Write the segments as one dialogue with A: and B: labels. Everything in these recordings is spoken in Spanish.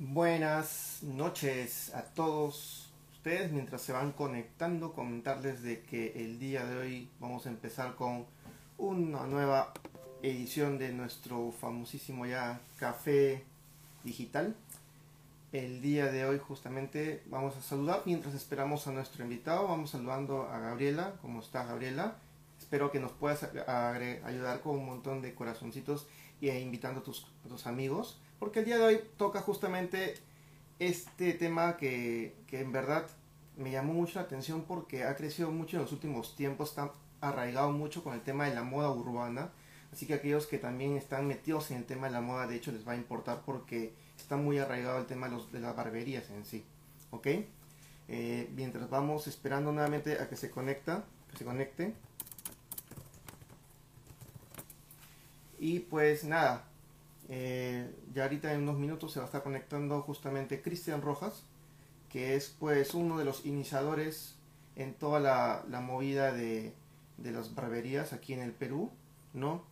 A: Buenas noches a todos ustedes. Mientras se van conectando, comentarles de que el día de hoy vamos a empezar con una nueva edición de nuestro famosísimo ya café digital. El día de hoy justamente vamos a saludar mientras esperamos a nuestro invitado. Vamos saludando a Gabriela. ¿Cómo está Gabriela? Espero que nos puedas ayudar con un montón de corazoncitos y invitando a tus, a tus amigos porque el día de hoy toca justamente este tema que, en verdad me llamó mucho la atención porque ha crecido mucho en los últimos tiempos, está arraigado mucho con el tema de la moda urbana. Así que aquellos que también están metidos en el tema de la moda, de hecho, les va a importar porque está muy arraigado el tema de, los, de las barberías en sí. ¿Ok? Eh, mientras vamos esperando nuevamente a que se conecta, que se conecte. Y pues nada, eh, ya ahorita en unos minutos se va a estar conectando justamente Cristian Rojas, que es pues uno de los iniciadores en toda la, movida de, de, las barberías aquí en el Perú, ¿no?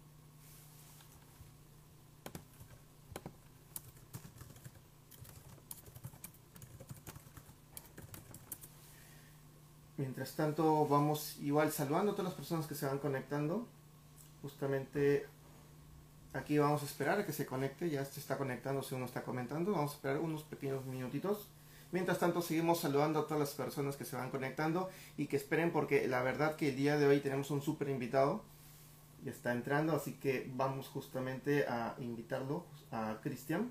A: Mientras tanto vamos igual saludando a todas las personas que se van conectando. Justamente Aquí vamos a esperar a que se conecte, ya se está conectando, si uno está comentando, vamos a esperar unos pequeños minutitos. Mientras tanto seguimos saludando a todas las personas que se van conectando y que esperen porque la verdad que el día de hoy tenemos un súper invitado, ya está entrando, así que vamos justamente a invitarlo a Cristian.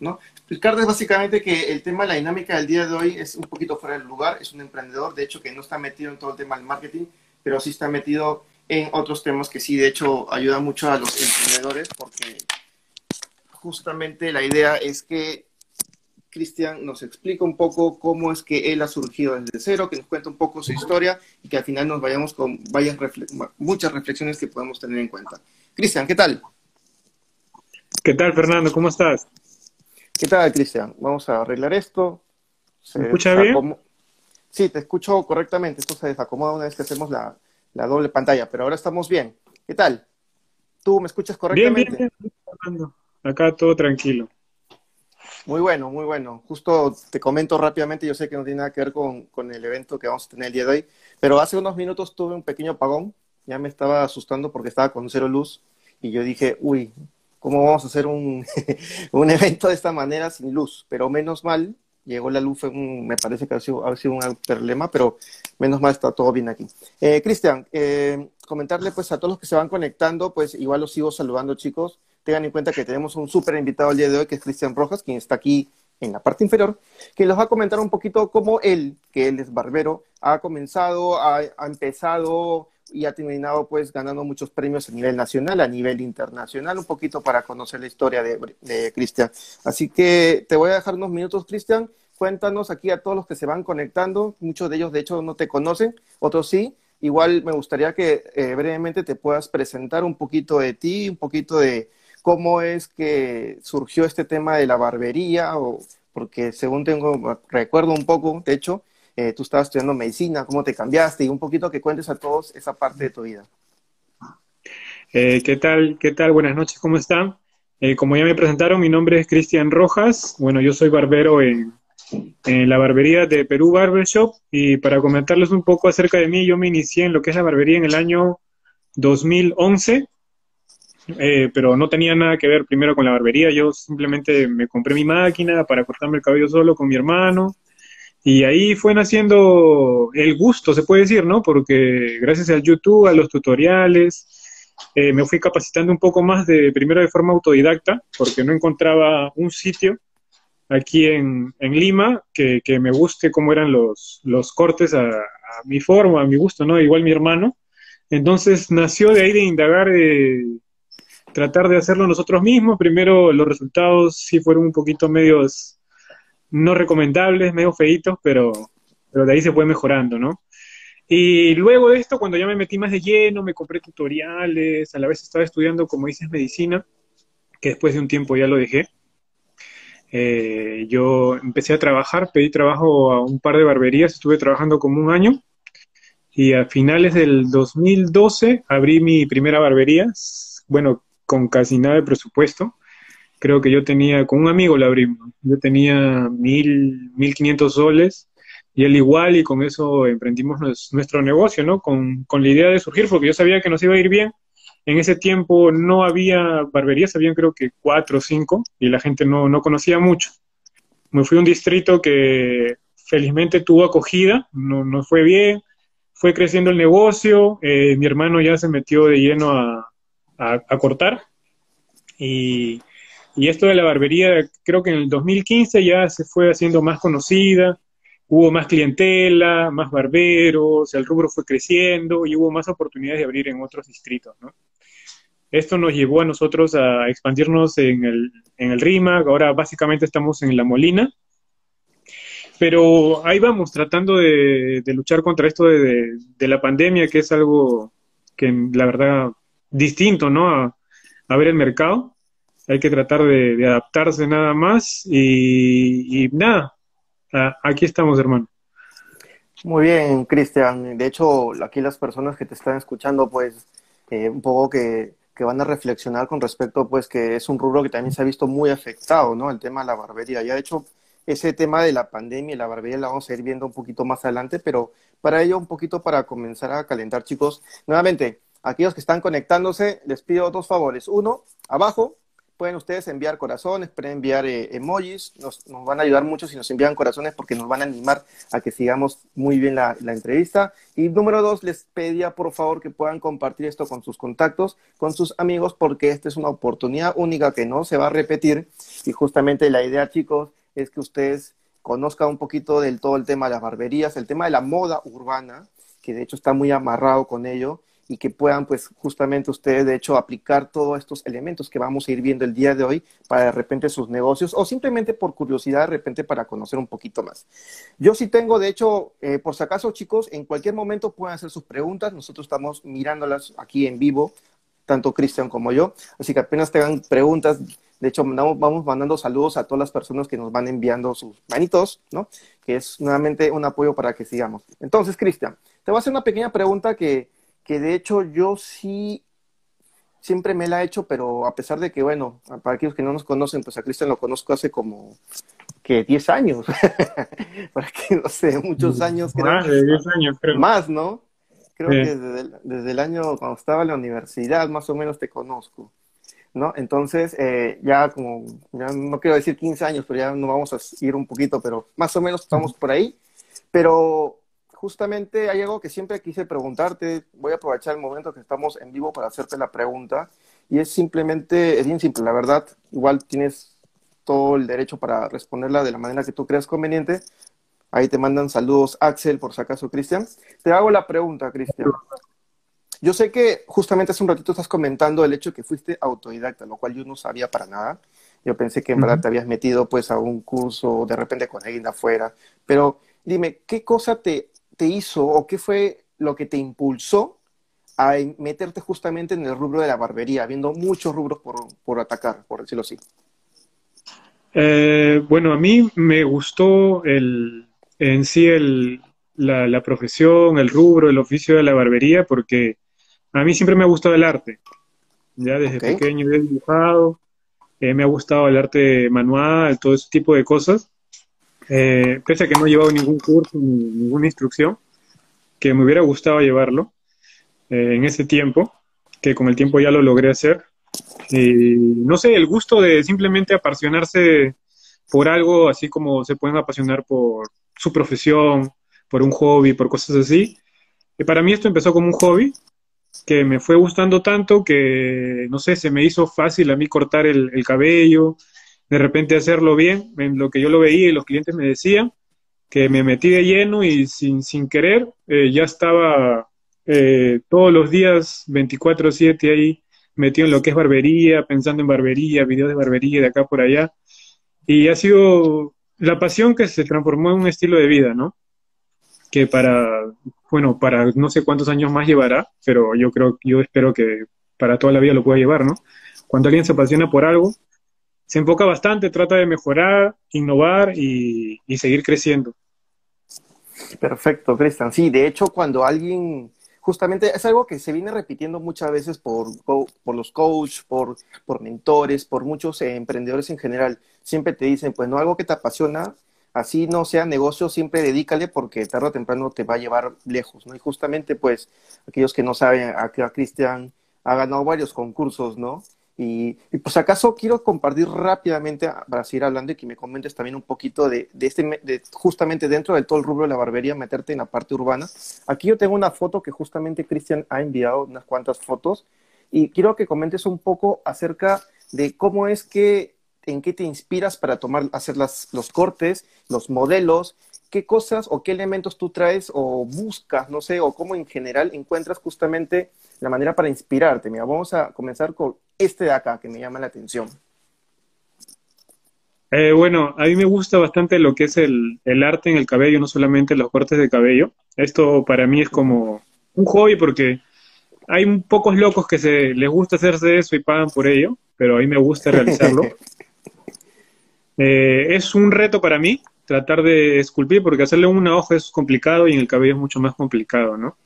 A: ¿no? Explicarles básicamente que el tema la dinámica del día de hoy es un poquito fuera del lugar, es un emprendedor, de hecho que no está metido en todo el tema del marketing, pero sí está metido en otros temas que sí, de hecho, ayuda mucho a los emprendedores porque justamente la idea es que Cristian nos explique un poco cómo es que él ha surgido desde cero, que nos cuente un poco su historia y que al final nos vayamos con muchas reflexiones que podemos tener en cuenta. Cristian, ¿qué tal?
B: ¿Qué tal, Fernando? ¿Cómo estás?
A: ¿Qué tal, Cristian? Vamos a arreglar esto.
B: ¿Se escucha bien?
A: Sí, te escucho correctamente. Esto se desacomoda una vez que hacemos la, la doble pantalla, pero ahora estamos bien. ¿Qué tal? ¿Tú me escuchas correctamente?
B: Bien, bien, Acá todo tranquilo.
A: Muy bueno, muy bueno. Justo te comento rápidamente, yo sé que no tiene nada que ver con, con, el evento que vamos a tener el día de hoy, pero hace unos minutos tuve un pequeño apagón, ya me estaba asustando porque estaba con cero luz y yo dije, uy, ¿cómo vamos a hacer un, un evento de esta manera sin luz? Pero menos mal, llegó la luz, me parece que ha sido, ha sido un problema, pero menos mal está todo bien aquí. Eh, Cristian, eh, comentarle pues a todos los que se van conectando, pues igual los sigo saludando chicos, tengan en cuenta que tenemos un súper invitado el día de hoy, que es Cristian Rojas, quien está aquí en la parte inferior, que les va a comentar un poquito cómo él, que él es barbero, ha comenzado, ha, ha empezado y ha terminado pues ganando muchos premios a nivel nacional, a nivel internacional, un poquito para conocer la historia de, Cristian. Así que te voy a dejar unos minutos, Cristian. Cuéntanos aquí a todos los que se van conectando, muchos de ellos de hecho no te conocen, otros sí. Igual me gustaría que eh, brevemente te puedas presentar un poquito de ti, un poquito de cómo es que surgió este tema de la barbería, o porque según tengo, recuerdo un poco, de hecho, eh, tú estabas estudiando medicina, cómo te cambiaste y un poquito que cuentes a todos esa parte de tu vida.
B: Eh, ¿Qué tal? ¿Qué tal? Buenas noches, ¿cómo están? Eh, como ya me presentaron, mi nombre es Cristian Rojas. Bueno, yo soy barbero en, en, la barbería de Perú Barbershop y para comentarles un poco acerca de mí, yo me inicié en lo que es la barbería en el año 2011, pero no tenía nada que ver primero con la barbería. Yo simplemente me compré mi máquina para cortarme el cabello solo con mi hermano y ahí fue naciendo el gusto, se puede decir, ¿no? Porque gracias al YouTube, a los tutoriales, eh, me fui capacitando un poco más de primero de forma autodidacta, porque no encontraba un sitio aquí en, Lima que, me guste cómo eran los, los cortes a, mi forma, a mi gusto, ¿no? Igual mi hermano. Entonces nació de ahí de indagar, eh, tratar de hacerlo nosotros mismos. Primero los resultados sí fueron un poquito medios no recomendables, medio feitos, pero, pero de ahí se fue mejorando, ¿no? Y luego de esto, cuando ya me metí más de lleno, me compré tutoriales, a la vez estaba estudiando, como dices, medicina, que después de un tiempo ya lo dejé. Eh, yo empecé a trabajar, pedí trabajo a un par de barberías, estuve trabajando como un año y a finales del 2012 abrí mi primera barbería, bueno, con casi nada de presupuesto creo que yo tenía, con un amigo la abrimos, yo tenía mil, mil quinientos soles y él igual y con eso emprendimos nuestro negocio, ¿no? Con, con la idea de surgir, porque yo sabía que nos iba a ir bien. En ese tiempo no había barberías, habían creo que cuatro o cinco y la gente no, no conocía mucho. Me fui a un distrito que felizmente tuvo acogida, no, no fue bien, fue creciendo el negocio, eh, mi hermano ya se metió de lleno a, a, cortar y, y, esto de la barbería creo que en el 2015 ya se fue haciendo más conocida, hubo más clientela, más barberos, el rubro fue creciendo y hubo más oportunidades de abrir en otros distritos, ¿no? Esto nos llevó a nosotros a expandirnos en el, en el RIMAC, ahora básicamente estamos en La Molina, pero ahí vamos, tratando de, luchar contra esto de, la pandemia, que es algo que la verdad distinto, ¿no? A, ver el mercado. Hay que tratar de, adaptarse nada más y, nada, aquí estamos, hermano.
A: Muy bien, Cristian. De hecho, aquí las personas que te están escuchando, pues, eh, un poco que, que, van a reflexionar con respecto, pues, que es un rubro que también se ha visto muy afectado, ¿no? El tema de la barbería. Ya, de hecho, ese tema de la pandemia y la barbería la vamos a ir viendo un poquito más adelante, pero para ello un poquito para comenzar a calentar, chicos. Nuevamente, aquellos que están conectándose, les pido dos favores. Uno, abajo pueden ustedes enviar corazones, pueden enviar eh, emojis, nos, van a ayudar mucho si nos envían corazones porque nos van a animar a que sigamos muy bien la, la, entrevista. Y número dos, les pedía por favor que puedan compartir esto con sus contactos, con sus amigos, porque esta es una oportunidad única que no se va a repetir. Y justamente la idea, chicos, es que ustedes conozcan un poquito del todo el tema de las barberías, el tema de la moda urbana, que de hecho está muy amarrado con ello, y que puedan pues justamente ustedes de hecho aplicar todos estos elementos que vamos a ir viendo el día de hoy para de repente sus negocios o simplemente por curiosidad de repente para conocer un poquito más. Yo sí tengo de hecho, eh, por si acaso chicos, en cualquier momento pueden hacer sus preguntas, nosotros estamos mirándolas aquí en vivo, tanto Cristian como yo, así que apenas tengan preguntas de hecho, vamos mandando saludos a todas las personas que nos van enviando sus manitos, ¿no? Que es nuevamente un apoyo para que sigamos. Entonces, Cristian, te voy a hacer una pequeña pregunta que, que de hecho yo sí siempre me la he hecho, pero a pesar de que, bueno, para aquellos que no nos conocen, pues a Cristian lo conozco hace como que 10 años, para que no sé, muchos años.
B: Más de 10 años, creo.
A: Más, ¿no? Creo que desde desde el año cuando estaba en la universidad, más o menos te conozco. ¿no? Entonces, eh, ya como, ya no quiero decir 15 años, pero ya nos vamos a ir un poquito, pero más o menos estamos por ahí. Pero justamente hay algo que siempre quise preguntarte, voy a aprovechar el momento que estamos en vivo para hacerte la pregunta, y es simplemente, es bien simple, la verdad, igual tienes todo el derecho para responderla de la manera que tú creas conveniente. Ahí te mandan saludos Axel, por si acaso, Cristian. Te hago la pregunta, Cristian. Yo sé que justamente hace un ratito estás comentando el hecho de que fuiste autodidacta, lo cual yo no sabía para nada. Yo pensé que en verdad te habías metido pues a un curso de repente con alguien de afuera. Pero dime, ¿qué cosa te, te hizo o qué fue lo que te impulsó a meterte justamente en el rubro de la barbería, habiendo muchos rubros por, por atacar, por decirlo así?
B: Eh, bueno, a mí me gustó el, en sí el, la, la, profesión, el rubro, el oficio de la barbería, porque a mí siempre me ha gustado el arte. Ya desde pequeño he dibujado, eh, me ha gustado el arte manual, todo ese tipo de cosas. Eh, pese a que no he llevado ningún curso ni ninguna instrucción, que me hubiera gustado llevarlo eh, en ese tiempo, que con el tiempo ya lo logré hacer. Y no sé, el gusto de simplemente apasionarse por algo, así como se pueden apasionar por su profesión, por un hobby, por cosas así. Y para mí esto empezó como un hobby, que me fue gustando tanto que, no sé, se me hizo fácil a mí cortar el, cabello, de repente hacerlo bien, en lo que yo lo veía y los clientes me decían, que me metí de lleno y sin, sin querer eh, ya estaba eh, todos los días 24/7 ahí metido en lo que es barbería, pensando en barbería, videos de barbería de acá por allá. Y ha sido la pasión que se transformó en un estilo de vida, ¿no? Que para bueno, para no sé cuántos años más llevará, pero yo creo, yo espero que para toda la vida lo pueda llevar, ¿no? Cuando alguien se apasiona por algo, se enfoca bastante, trata de mejorar, innovar y, seguir creciendo.
A: Perfecto, Cristian. Sí, de hecho, cuando alguien justamente es algo que se viene repitiendo muchas veces por, por los coaches, por, por mentores, por muchos eh, emprendedores en general. Siempre te dicen, pues no, algo que te apasiona, así no sea negocio, siempre dedícale porque tarde o temprano te va a llevar lejos, ¿no? Y justamente, pues, aquellos que no saben, acá Cristian ha ganado varios concursos, ¿no? Y, pues acaso quiero compartir rápidamente, para seguir hablando y que me comentes también un poquito de, este, de justamente dentro del todo el rubro de la barbería, meterte en la parte urbana. Aquí yo tengo una foto que justamente Cristian ha enviado, unas cuantas fotos, y quiero que comentes un poco acerca de cómo es que, en qué te inspiras para tomar, hacer las, los cortes, los modelos, qué cosas o qué elementos tú traes o buscas, no sé, o cómo en general encuentras justamente la manera para inspirarte. Mira, vamos a comenzar con este de acá que me llama la atención.
B: Eh, bueno, a mí me gusta bastante lo que es el, arte en el cabello, no solamente los cortes de cabello. Esto para mí es como un hobby porque hay pocos locos que se les gusta hacerse eso y pagan por ello, pero a mí me gusta realizarlo. Eh, es un reto para mí tratar de esculpir porque hacerle una hoja es complicado y en el cabello es mucho más complicado, ¿no?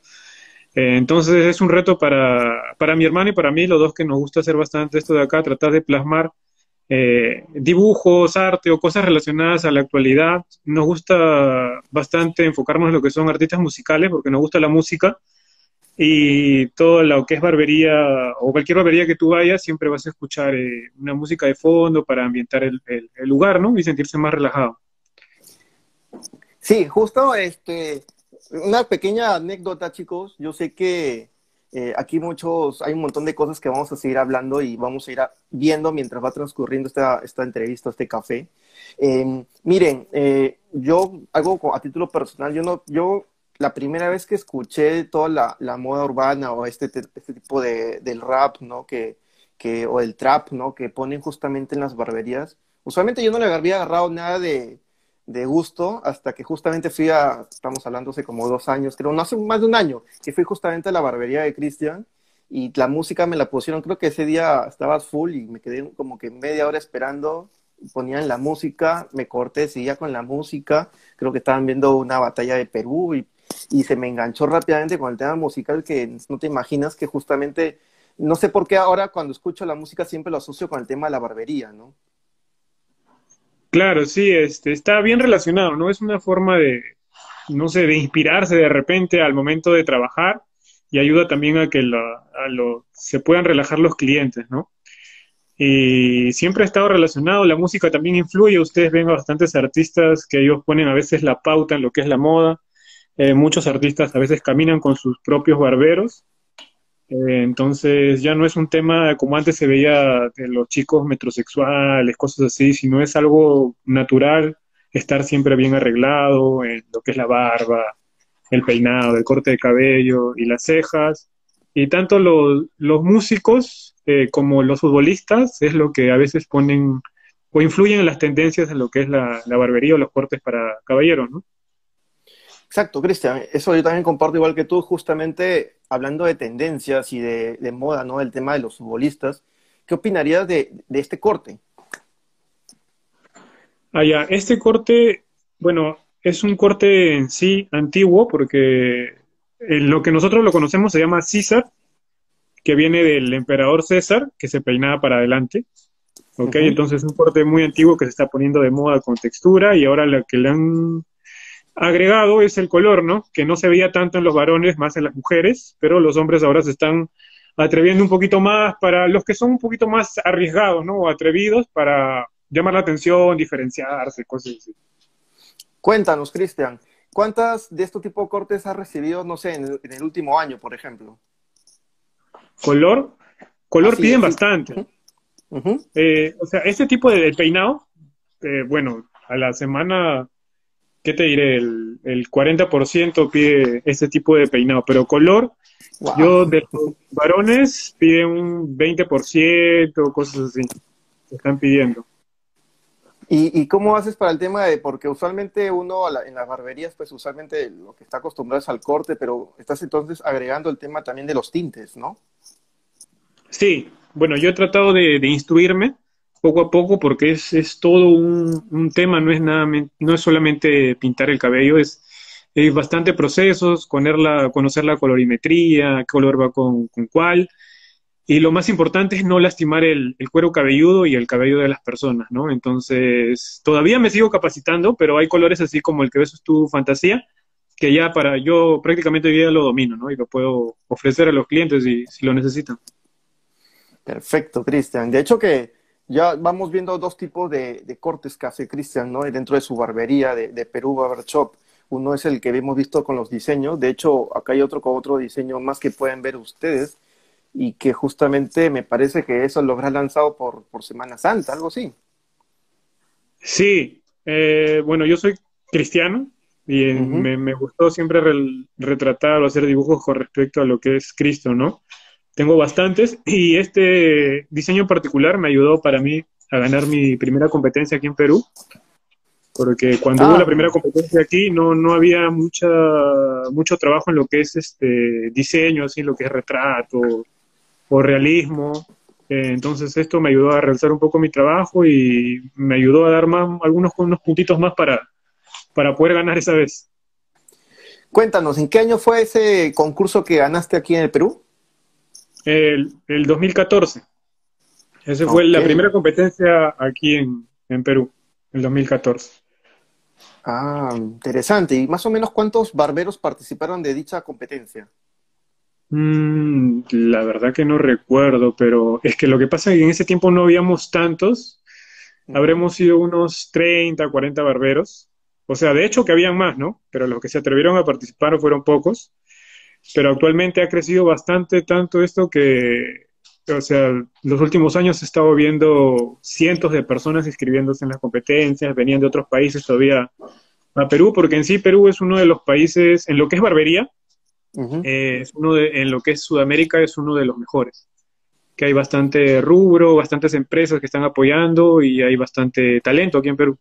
B: Eh, entonces es un reto para, para mi hermano y para mí, los dos que nos gusta hacer bastante esto de acá, tratar de plasmar eh, dibujos, arte o cosas relacionadas a la actualidad. Nos gusta bastante enfocarnos en lo que son artistas musicales porque nos gusta la música y todo lo que es barbería o cualquier barbería que tú vayas, siempre vas a escuchar eh, una música de fondo para ambientar el, el, el, lugar, ¿no? Y sentirse más relajado.
A: Sí, justo este, una pequeña anécdota, chicos. Yo sé que eh, aquí muchos, hay un montón de cosas que vamos a seguir hablando y vamos a ir viendo mientras va transcurriendo esta, esta entrevista, este café. Em, miren, eh, yo algo a título personal, yo no, yo la primera vez que escuché toda la, la moda urbana o este, este tipo de, del rap, ¿no? Que, que, o el trap, ¿no? Que ponen justamente en las barberías. Usualmente yo no le había agarrado nada de, de gusto hasta que justamente fui a, estamos hablando hace como dos años, creo, no hace más de un año, que fui justamente a la barbería de Cristian y la música me la pusieron, creo que ese día estaba full y me quedé como que media hora esperando, ponían la música, me corté, seguía con la música, creo que estaban viendo una batalla de Perú y, y se me enganchó rápidamente con el tema musical que no te imaginas que justamente, no sé por qué ahora cuando escucho la música siempre lo asocio con el tema de la barbería, ¿no?
B: Claro, sí, este, está bien relacionado, ¿no? Es una forma de, no sé, de inspirarse de repente al momento de trabajar y ayuda también a que a lo, se puedan relajar los clientes, ¿no? Y siempre ha estado relacionado, la música también influye, ustedes ven a bastantes artistas que ellos ponen a veces la pauta en lo que es la moda, eh, muchos artistas a veces caminan con sus propios barberos eh, entonces ya no es un tema como antes se veía de los chicos metrosexuales, cosas así, sino es algo natural estar siempre bien arreglado en lo que es la barba, el peinado, el corte de cabello y las cejas. Y tanto los, músicos eh, como los futbolistas es lo que a veces ponen o influyen en las tendencias de lo que es la, la barbería o los cortes para caballeros, ¿no?
A: Exacto, Cristian. Eso yo también comparto igual que tú, justamente hablando de tendencias y de, moda, ¿no? El tema de los futbolistas. ¿Qué opinarías de, este corte?
B: Ah, ya. Este corte, bueno, es un corte en sí antiguo porque en lo que nosotros lo conocemos se llama César, que viene del emperador César, que se peinaba para adelante. ¿Ok? Entonces es un corte muy antiguo que se está poniendo de moda con textura y ahora la que le han agregado es el color, ¿no? Que no se veía tanto en los varones, más en las mujeres, pero los hombres ahora se están atreviendo un poquito más para los que son un poquito más arriesgados, ¿no? O atrevidos para llamar la atención, diferenciarse, cosas así.
A: Cuéntanos, Cristian, ¿cuántas de este tipo de cortes has recibido, no sé, en el, último año, por ejemplo?
B: ¿Color? Color piden bastante. Eh, o sea, este tipo de, peinado, eh, bueno, a la semana ¿qué te diré? El, el 40% pide ese tipo de peinado, pero color, yo de los varones pide un 20%, cosas así, están pidiendo.
A: ¿Y, ¿Y, cómo haces para el tema de, porque usualmente uno en las barberías, pues usualmente lo que está acostumbrado es al corte, pero estás entonces agregando el tema también de los tintes, ¿no?
B: Sí, bueno, yo he tratado de, de instruirme poco a poco porque es, es todo un, un, tema, no es, nada, no es solamente pintar el cabello, es hay bastante procesos, conocer la colorimetría, qué color va con, con cuál. Y lo más importante es no lastimar el, cuero cabelludo y el cabello de las personas, ¿no? Entonces, todavía me sigo capacitando, pero hay colores así como el que ves tu fantasía, que ya para yo prácticamente hoy día lo domino, ¿no? Y lo puedo ofrecer a los clientes si, si lo necesitan.
A: Perfecto, Cristian. De hecho que ya vamos viendo dos tipos de, cortes que hace Cristian, ¿no? Dentro de su barbería de, de Perú Barber Shop. Uno es el que hemos visto con los diseños. De hecho, acá hay otro con otro diseño más que pueden ver ustedes y que justamente me parece que eso lo habrás lanzado por, por Semana Santa, algo así.
B: Sí, eh, bueno, yo soy cristiano y me, gustó siempre retratar o hacer dibujos con respecto a lo que es Cristo, ¿no? Tengo bastantes y este diseño en particular me ayudó para mí a ganar mi primera competencia aquí en Perú, porque cuando hubo la ah. primera competencia aquí no, no había mucha, mucho trabajo en lo que es este diseño, así lo que es retrato, o realismo. Eh, entonces esto me ayudó a realizar un poco mi trabajo y me ayudó a dar más, algunos unos puntitos más para, para poder ganar esa vez.
A: Cuéntanos, ¿en qué año fue ese concurso que ganaste aquí en el Perú?
B: El, el 2014. Esa fue la primera competencia aquí en, en Perú, el 2014.
A: Ah, interesante. ¿Y más o menos cuántos barberos participaron de dicha competencia?
B: Mm, la verdad que no recuerdo, pero es que lo que pasa es que en ese tiempo no habíamos tantos. Habremos sido unos 30, 40 barberos. O sea, de hecho que habían más, ¿no? Pero los que se atrevieron a participar fueron pocos. Pero actualmente ha crecido bastante tanto esto que, o sea, los últimos años he estado viendo cientos de personas inscribiéndose en las competencias, venían de otros países todavía a Perú, porque en sí Perú es uno de los países, en lo que es barbería, eh, es uno de, en lo que es Sudamérica es uno de los mejores. Que hay bastante rubro, bastantes empresas que están apoyando y hay bastante talento aquí en Perú.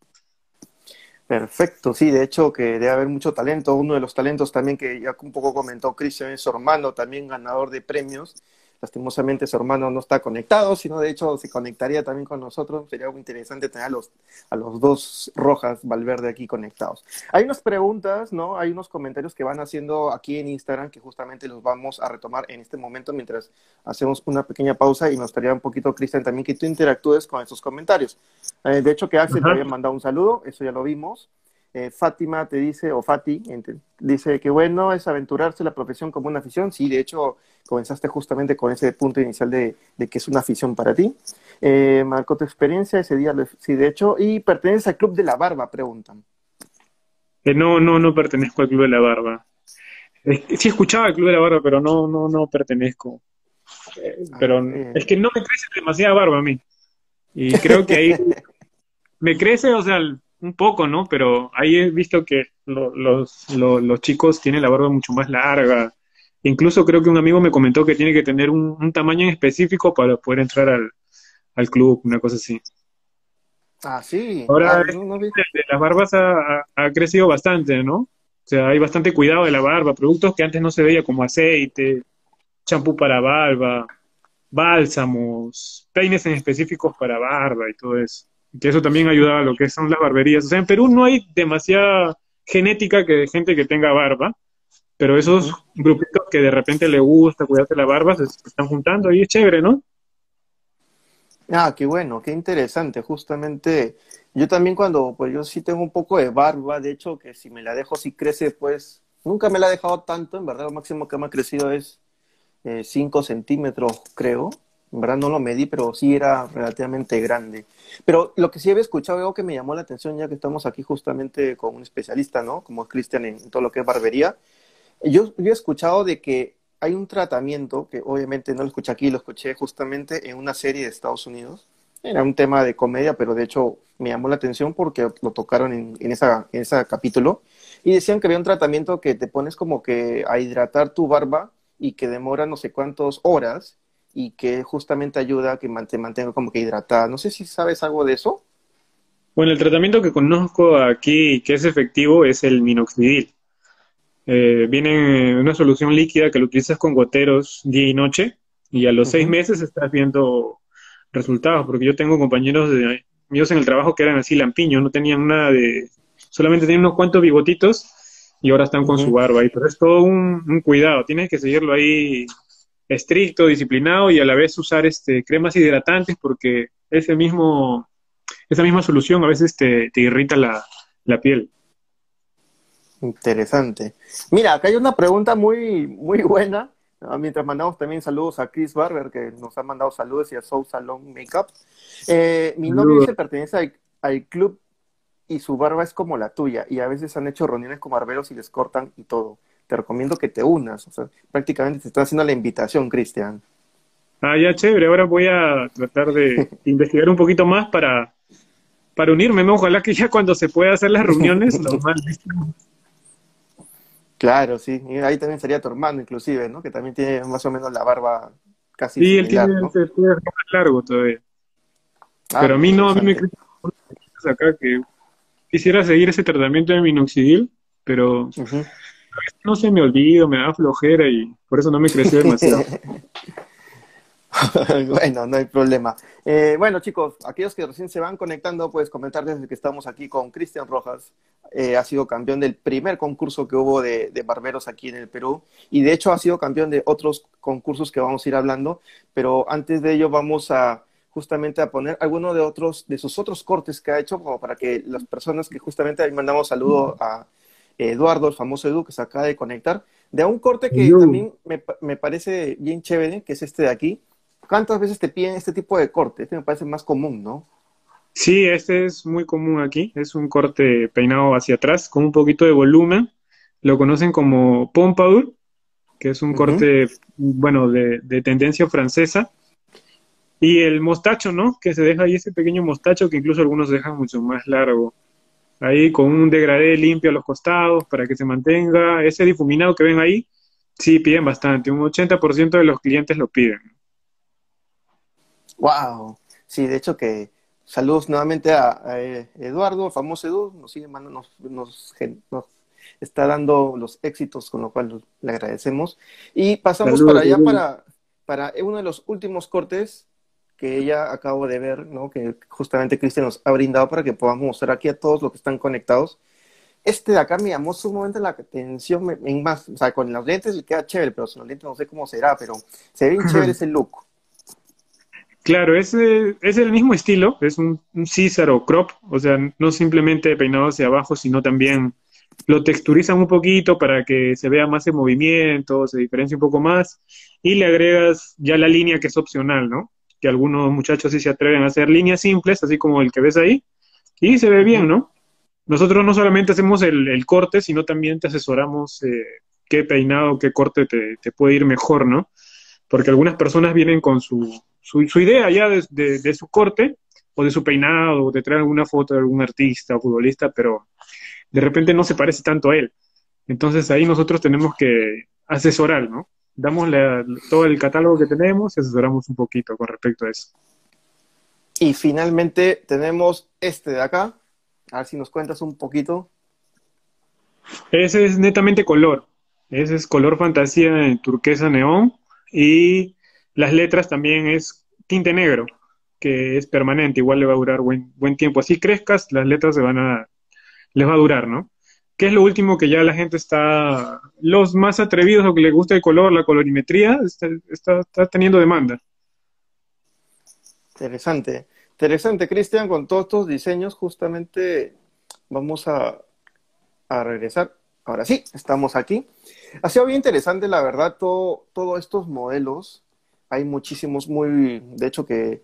A: Perfecto, sí, de hecho que debe haber mucho talento. Uno de los talentos también que ya un poco comentó Cristian es su hermano, también ganador de premios Lastimosamente su hermano no está conectado, sino de hecho se conectaría también con nosotros. Sería muy interesante tener a los, a los dos Rojas Valverde aquí conectados. Hay unas preguntas, ¿no? Hay unos comentarios que van haciendo aquí en Instagram que justamente los vamos a retomar en este momento mientras hacemos una pequeña pausa y nos estaría un poquito, Cristian, también que tú interactúes con estos comentarios. Eh, de hecho, que Axel te había mandado un saludo, eso ya lo vimos. Eh, Fátima te dice, o Fati, dice que bueno es aventurarse la profesión como una afición. Sí, de hecho, comenzaste justamente con ese punto inicial de, que es una afición para ti. Eh, marcó tu experiencia ese día, sí, de hecho, y perteneces al Club de la Barba, preguntan.
B: Eh, no, no, no pertenezco al Club de la Barba. sí escuchaba el Club de la Barba, pero no, no, no pertenezco. Ah, pero es que no me crece demasiada barba a mí. Y creo que ahí me crece, o sea, un poco, ¿no? Pero ahí he visto que los, los, chicos tienen la barba mucho más larga. Incluso creo que un amigo me comentó que tiene que tener un, tamaño en específico para poder entrar al, club, una cosa así.
A: Ah, sí.
B: Ahora, ah, de, las barbas ha, ha, crecido bastante, ¿no? O sea, hay bastante cuidado de la barba, productos que antes no se veía como aceite, champú para barba, bálsamos, peines en específicos para barba y todo eso que eso también ayuda a lo que son las barberías. O sea, en Perú no hay demasiada genética que de gente que tenga barba, pero esos grupitos que de repente le gusta cuidarse la barba se están juntando y es chévere, ¿no?
A: Ah, qué bueno, qué interesante. Justamente yo también cuando, pues yo sí tengo un poco de barba, de hecho que si me la dejo si crece, pues nunca me la he dejado tanto, en verdad lo máximo que me ha crecido es 5 eh, centímetros, creo. En verdad no lo medí, pero sí era relativamente grande. Pero lo que sí había escuchado, algo que me llamó la atención, ya que estamos aquí justamente con un especialista, ¿no? Como Cristian en, todo lo que es barbería. Yo, yo he escuchado de que hay un tratamiento, que obviamente no lo escuché aquí, lo escuché justamente en una serie de Estados Unidos. Era un tema de comedia, pero de hecho me llamó la atención porque lo tocaron en, esa, en ese capítulo. Y decían que había un tratamiento que te pones como que a hidratar tu barba y que demora no sé cuántas horas y que justamente ayuda a que te mantenga como que hidratada. No sé si sabes algo de eso.
B: Bueno, el tratamiento que conozco aquí que es efectivo es el minoxidil. Eh, viene una solución líquida que lo utilizas con goteros día y noche y a los seis meses estás viendo resultados, porque yo tengo compañeros de, míos en el trabajo que eran así lampiños, no tenían nada de, solamente tenían unos cuantos bigotitos y ahora están con su barba ahí. Pero es todo un, cuidado, tienes que seguirlo ahí estricto, disciplinado y a la vez usar este cremas hidratantes porque ese mismo, esa misma solución a veces te, irrita la, piel.
A: Interesante. Mira, acá hay una pregunta muy, muy buena. Mientras mandamos también saludos a Chris Barber, que nos ha mandado saludos, y a Soul Salon Makeup. Eh, mi novio dice pertenece al, al, club y su barba es como la tuya, y a veces han hecho reuniones con barberos y les cortan y todo. Te recomiendo que te unas. O sea, prácticamente te están haciendo la invitación, Cristian.
B: Ah, ya chévere. Ahora voy a tratar de investigar un poquito más para, para unirme. Ojalá que ya cuando se pueda hacer las reuniones, normal.
A: Claro, sí. Y ahí también sería tu hermano, inclusive, ¿no? Que también tiene más o menos la barba casi
B: Sí, él tiene ¿no? más largo todavía. Ah, Pero a mí no, a mí me acá que quisiera seguir ese tratamiento de minoxidil, pero no se me olvido, me da flojera y por eso no me creció demasiado.
A: bueno, no hay problema. Eh, bueno, chicos, aquellos que recién se van conectando, pues comentar desde que estamos aquí con Cristian Rojas. Eh, ha sido campeón del primer concurso que hubo de, barberos aquí en el Perú y de hecho ha sido campeón de otros concursos que vamos a ir hablando, pero antes de ello vamos a justamente a poner algunos de otros de sus otros cortes que ha hecho como para que las personas que justamente ahí mandamos saludo a Eduardo, el famoso Edu, que se acaba de conectar, de un corte que también me, me parece bien chévere, que es este de aquí, ¿Cuántas veces te piden este tipo de corte? Este me parece más común, ¿no?
B: Sí, este es muy común aquí. Es un corte peinado hacia atrás con un poquito de volumen. Lo conocen como pompadour, que es un corte, bueno, de, tendencia francesa. Y el mostacho, ¿no? Que se deja ahí ese pequeño mostacho que incluso algunos dejan mucho más largo. Ahí con un degradé limpio a los costados para que se mantenga. Ese difuminado que ven ahí, sí piden bastante. Un 80% de los clientes lo piden.
A: Wow. Sí, de hecho que saludos nuevamente a, eh, Eduardo, el famoso Edu, nos sigue mandando, nos, está dando los éxitos, con lo cual le agradecemos. Y pasamos para allá para, para uno de los últimos cortes que ya acabo de ver, ¿no? Que justamente Cristian nos ha brindado para que podamos mostrar aquí a todos los que están conectados. Este de acá me llamó sumamente la atención, en más, o sea, con los lentes le queda chévere, pero sin los lentes no sé cómo será, pero se ve bien chévere ese look.
B: Claro, es, es el mismo estilo, es un, un o crop, o sea, no simplemente peinado hacia abajo, sino también lo texturizan un poquito para que se vea más en movimiento, se diferencie un poco más, y le agregas ya la línea que es opcional, ¿no? Que algunos muchachos sí se atreven a hacer líneas simples, así como el que ves ahí, y se ve bien, ¿no? Nosotros no solamente hacemos el, corte, sino también te asesoramos eh, qué peinado, qué corte te, te puede ir mejor, ¿no? Porque algunas personas vienen con su, su, idea ya de, su corte o de su peinado o de traer alguna foto de algún artista o futbolista, pero de repente no se parece tanto a él. Entonces ahí nosotros tenemos que asesorar, ¿no? Damos todo el catálogo que tenemos y asesoramos un poquito con respecto a eso.
A: Y finalmente tenemos este de acá. A ver si nos cuentas un poquito.
B: Ese es netamente color. Ese es color fantasía en turquesa neón y las letras también es tinte negro, que es permanente, igual le va a durar buen, buen tiempo. Así crezcas, las letras se van a, les va a durar, ¿no? ¿Qué es lo último que ya la gente está, los más atrevidos o que les gusta el color, la colorimetría, está, está, teniendo demanda?
A: Interesante, interesante, Cristian, con todos estos diseños justamente vamos a, a regresar. Ahora sí, estamos aquí. Ha sido bien interesante, la verdad, todo, todos estos modelos hay muchísimos muy, de hecho que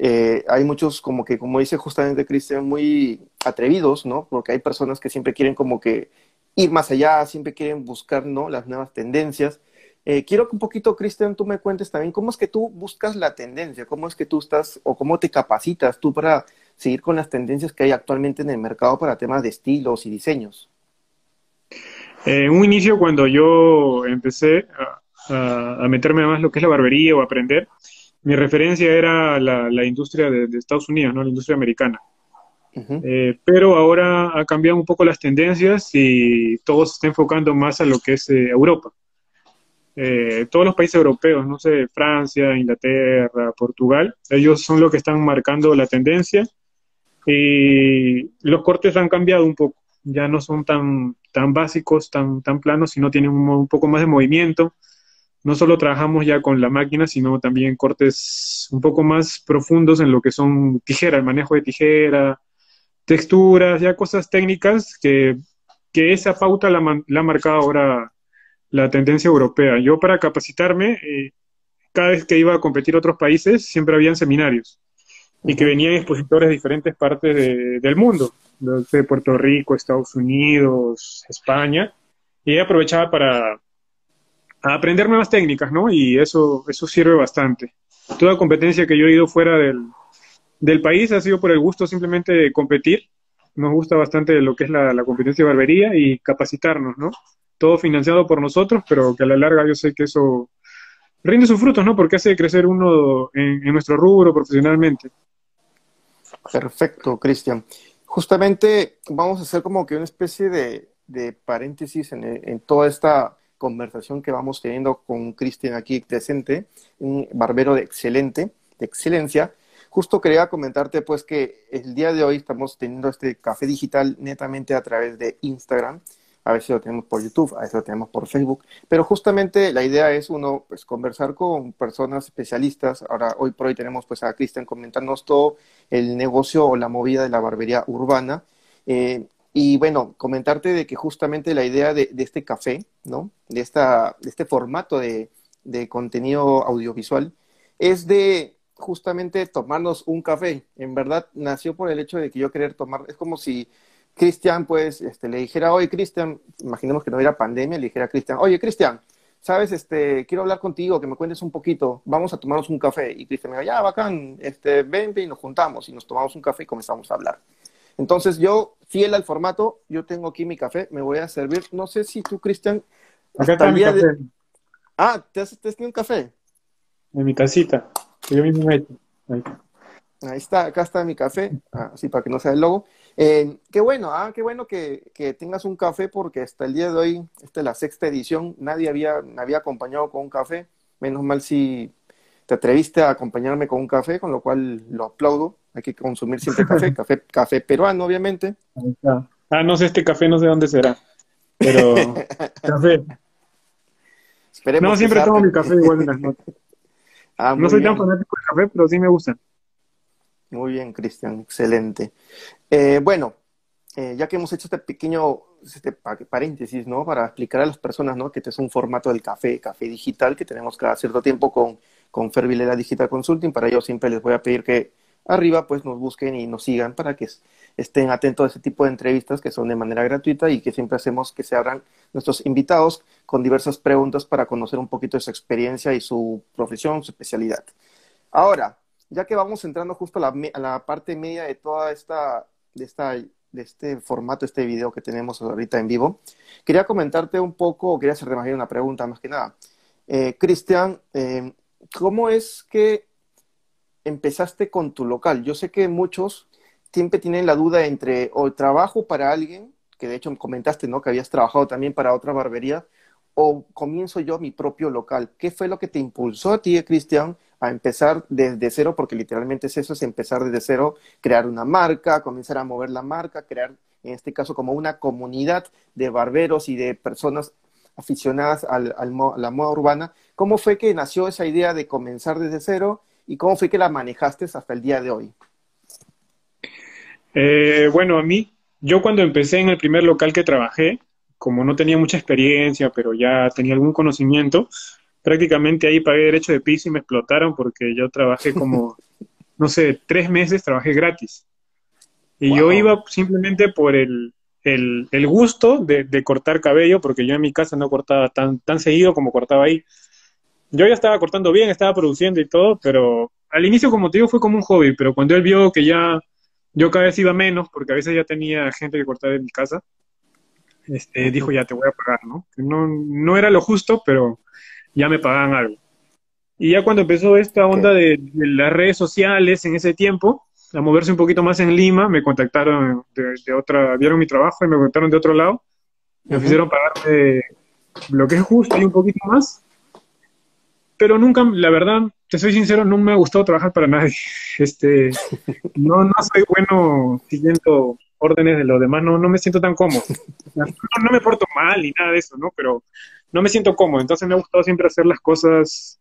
A: eh, hay muchos como que, como dice justamente Cristian, muy atrevidos, ¿no? Porque hay personas que siempre quieren como que ir más allá, siempre quieren buscar, ¿no? Las nuevas tendencias. Eh, quiero que un poquito, Cristian, tú me cuentes también cómo es que tú buscas la tendencia, cómo es que tú estás o cómo te capacitas tú para seguir con las tendencias que hay actualmente en el mercado para temas de estilos y diseños.
B: En un inicio, cuando yo empecé, a, meterme más lo que es la barbería o aprender, mi referencia era la, industria de, Estados Unidos, ¿no? la industria americana. Eh, pero ahora ha cambiado un poco las tendencias y todo se está enfocando más a lo que es eh, Europa. Eh, todos los países europeos, no sé, Francia, Inglaterra, Portugal, ellos son los que están marcando la tendencia y los cortes han cambiado un poco. ya no son tan, tan básicos, tan, tan planos, sino tienen un, poco más de movimiento. No solo trabajamos ya con la máquina, sino también cortes un poco más profundos en lo que son tijera, el manejo de tijera, texturas, ya cosas técnicas que, esa pauta la, ha marcado ahora la tendencia europea. Yo para capacitarme, eh, cada vez que iba a competir a otros países, siempre habían seminarios y que venían expositores de diferentes partes del mundo, de Puerto Rico, Estados Unidos, España, y aprovechaba para aprender nuevas técnicas, ¿no? Y eso, eso sirve bastante. Toda competencia que yo he ido fuera del, del país ha sido por el gusto simplemente de competir. Nos gusta bastante lo que es la, competencia de barbería y capacitarnos, ¿no? Todo financiado por nosotros, pero que a la larga yo sé que eso rinde sus frutos, ¿no? Porque hace crecer uno en nuestro rubro profesionalmente.
A: Perfecto, Cristian. Justamente vamos a hacer como que una especie de, paréntesis en, toda esta conversación que vamos teniendo con Cristian aquí presente, un barbero de excelente, de excelencia. Justo quería comentarte pues que el día de hoy estamos teniendo este café digital netamente a través de Instagram a veces lo tenemos por YouTube, a veces lo tenemos por Facebook, pero justamente la idea es uno, pues, conversar con personas especialistas. Ahora, hoy por hoy tenemos pues a Cristian comentándonos todo el negocio o la movida de la barbería urbana. Eh, y bueno, comentarte de que justamente la idea de, este café, ¿no? De, esta, de este formato de, de contenido audiovisual, es de justamente tomarnos un café. En verdad, nació por el hecho de que yo querer tomar, es como si Cristian, pues, este, le dijera, oye, Cristian, imaginemos que no hubiera pandemia, le dijera a Cristian, oye, Cristian, sabes, este, quiero hablar contigo, que me cuentes un poquito, vamos a tomarnos un café. Y Cristian me dijo, ya, bacán, este, ven, ven, y nos juntamos, y nos tomamos un café y comenzamos a hablar. Entonces, yo, fiel al formato, yo tengo aquí mi café, me voy a servir, no sé si tú, Cristian,
B: Acá está mi café.
A: Ah, ¿te has, tenido un café?
B: En mi casita, que yo mismo he hecho.
A: Ahí. está, acá está mi café, así para que no sea el logo. Eh, qué bueno, ah, qué bueno que, tengas un café porque hasta el día de hoy, esta es la sexta edición, nadie había, me había acompañado con un café, menos mal si te atreviste a acompañarme con un café, con lo cual lo aplaudo, hay que consumir siempre café, café, café peruano obviamente.
B: Ah, no sé, este café no sé dónde será, pero café. no, siempre tomo mi café igual en las noches. Ah, no soy tan fanático del café, pero sí me gusta.
A: Muy bien, Cristian, excelente. Eh, bueno, eh, ya que hemos hecho este pequeño este paréntesis, ¿no? Para explicar a las personas, ¿no? Que este es un formato del café, café digital que tenemos cada cierto tiempo con, con Fervilera Digital Consulting. Para ello siempre les voy a pedir que arriba pues nos busquen y nos sigan para que estén atentos a ese tipo de entrevistas que son de manera gratuita y que siempre hacemos que se abran nuestros invitados con diversas preguntas para conocer un poquito de su experiencia y su profesión, su especialidad. Ahora, ya que vamos entrando justo a la, parte media de toda esta, de esta, de este formato, este video que tenemos ahorita en vivo, quería comentarte un poco, quería hacerte más una pregunta más que nada. Eh, Cristian, eh, ¿cómo es que empezaste con tu local? Yo sé que muchos siempre tienen la duda entre o trabajo para alguien, que de hecho comentaste, ¿no? Que habías trabajado también para otra barbería, o comienzo yo mi propio local. ¿Qué fue lo que te impulsó a ti, Cristian, a empezar desde cero, porque literalmente es eso, es empezar desde cero, crear una marca, comenzar a mover la marca, crear, en este caso, como una comunidad de barberos y de personas aficionadas al, a la moda urbana. ¿Cómo fue que nació esa idea de comenzar desde cero y cómo fue que la manejaste hasta el día de hoy?
B: Eh, bueno, a mí, yo cuando empecé en el primer local que trabajé, como no tenía mucha experiencia, pero ya tenía algún conocimiento, prácticamente ahí pagué derecho de piso y me explotaron porque yo trabajé como, no sé, tres meses trabajé gratis. Y yo iba simplemente por el, el, gusto de, cortar cabello, porque yo en mi casa no cortaba tan, tan seguido como cortaba ahí. Yo ya estaba cortando bien, estaba produciendo y todo, pero al inicio, como te digo, fue como un hobby, pero cuando él vio que ya yo cada vez iba menos, porque a veces ya tenía gente que cortaba en mi casa, este, dijo, ya te voy a pagar, ¿no? No, no era lo justo, pero ya me pagaban algo. Y ya cuando empezó esta onda de, las redes sociales en ese tiempo, a moverse un poquito más en Lima, me contactaron de, otra, vieron mi trabajo y me contactaron de otro lado, me ofrecieron pagarme lo que es justo y un poquito más, pero nunca, la verdad, te soy sincero, no me ha gustado trabajar para nadie. Este, no, no soy bueno siguiendo órdenes de los demás, no, no me siento tan cómodo. No, me porto mal ni nada de eso, ¿no? Pero no me siento cómodo. Entonces me ha gustado siempre hacer las cosas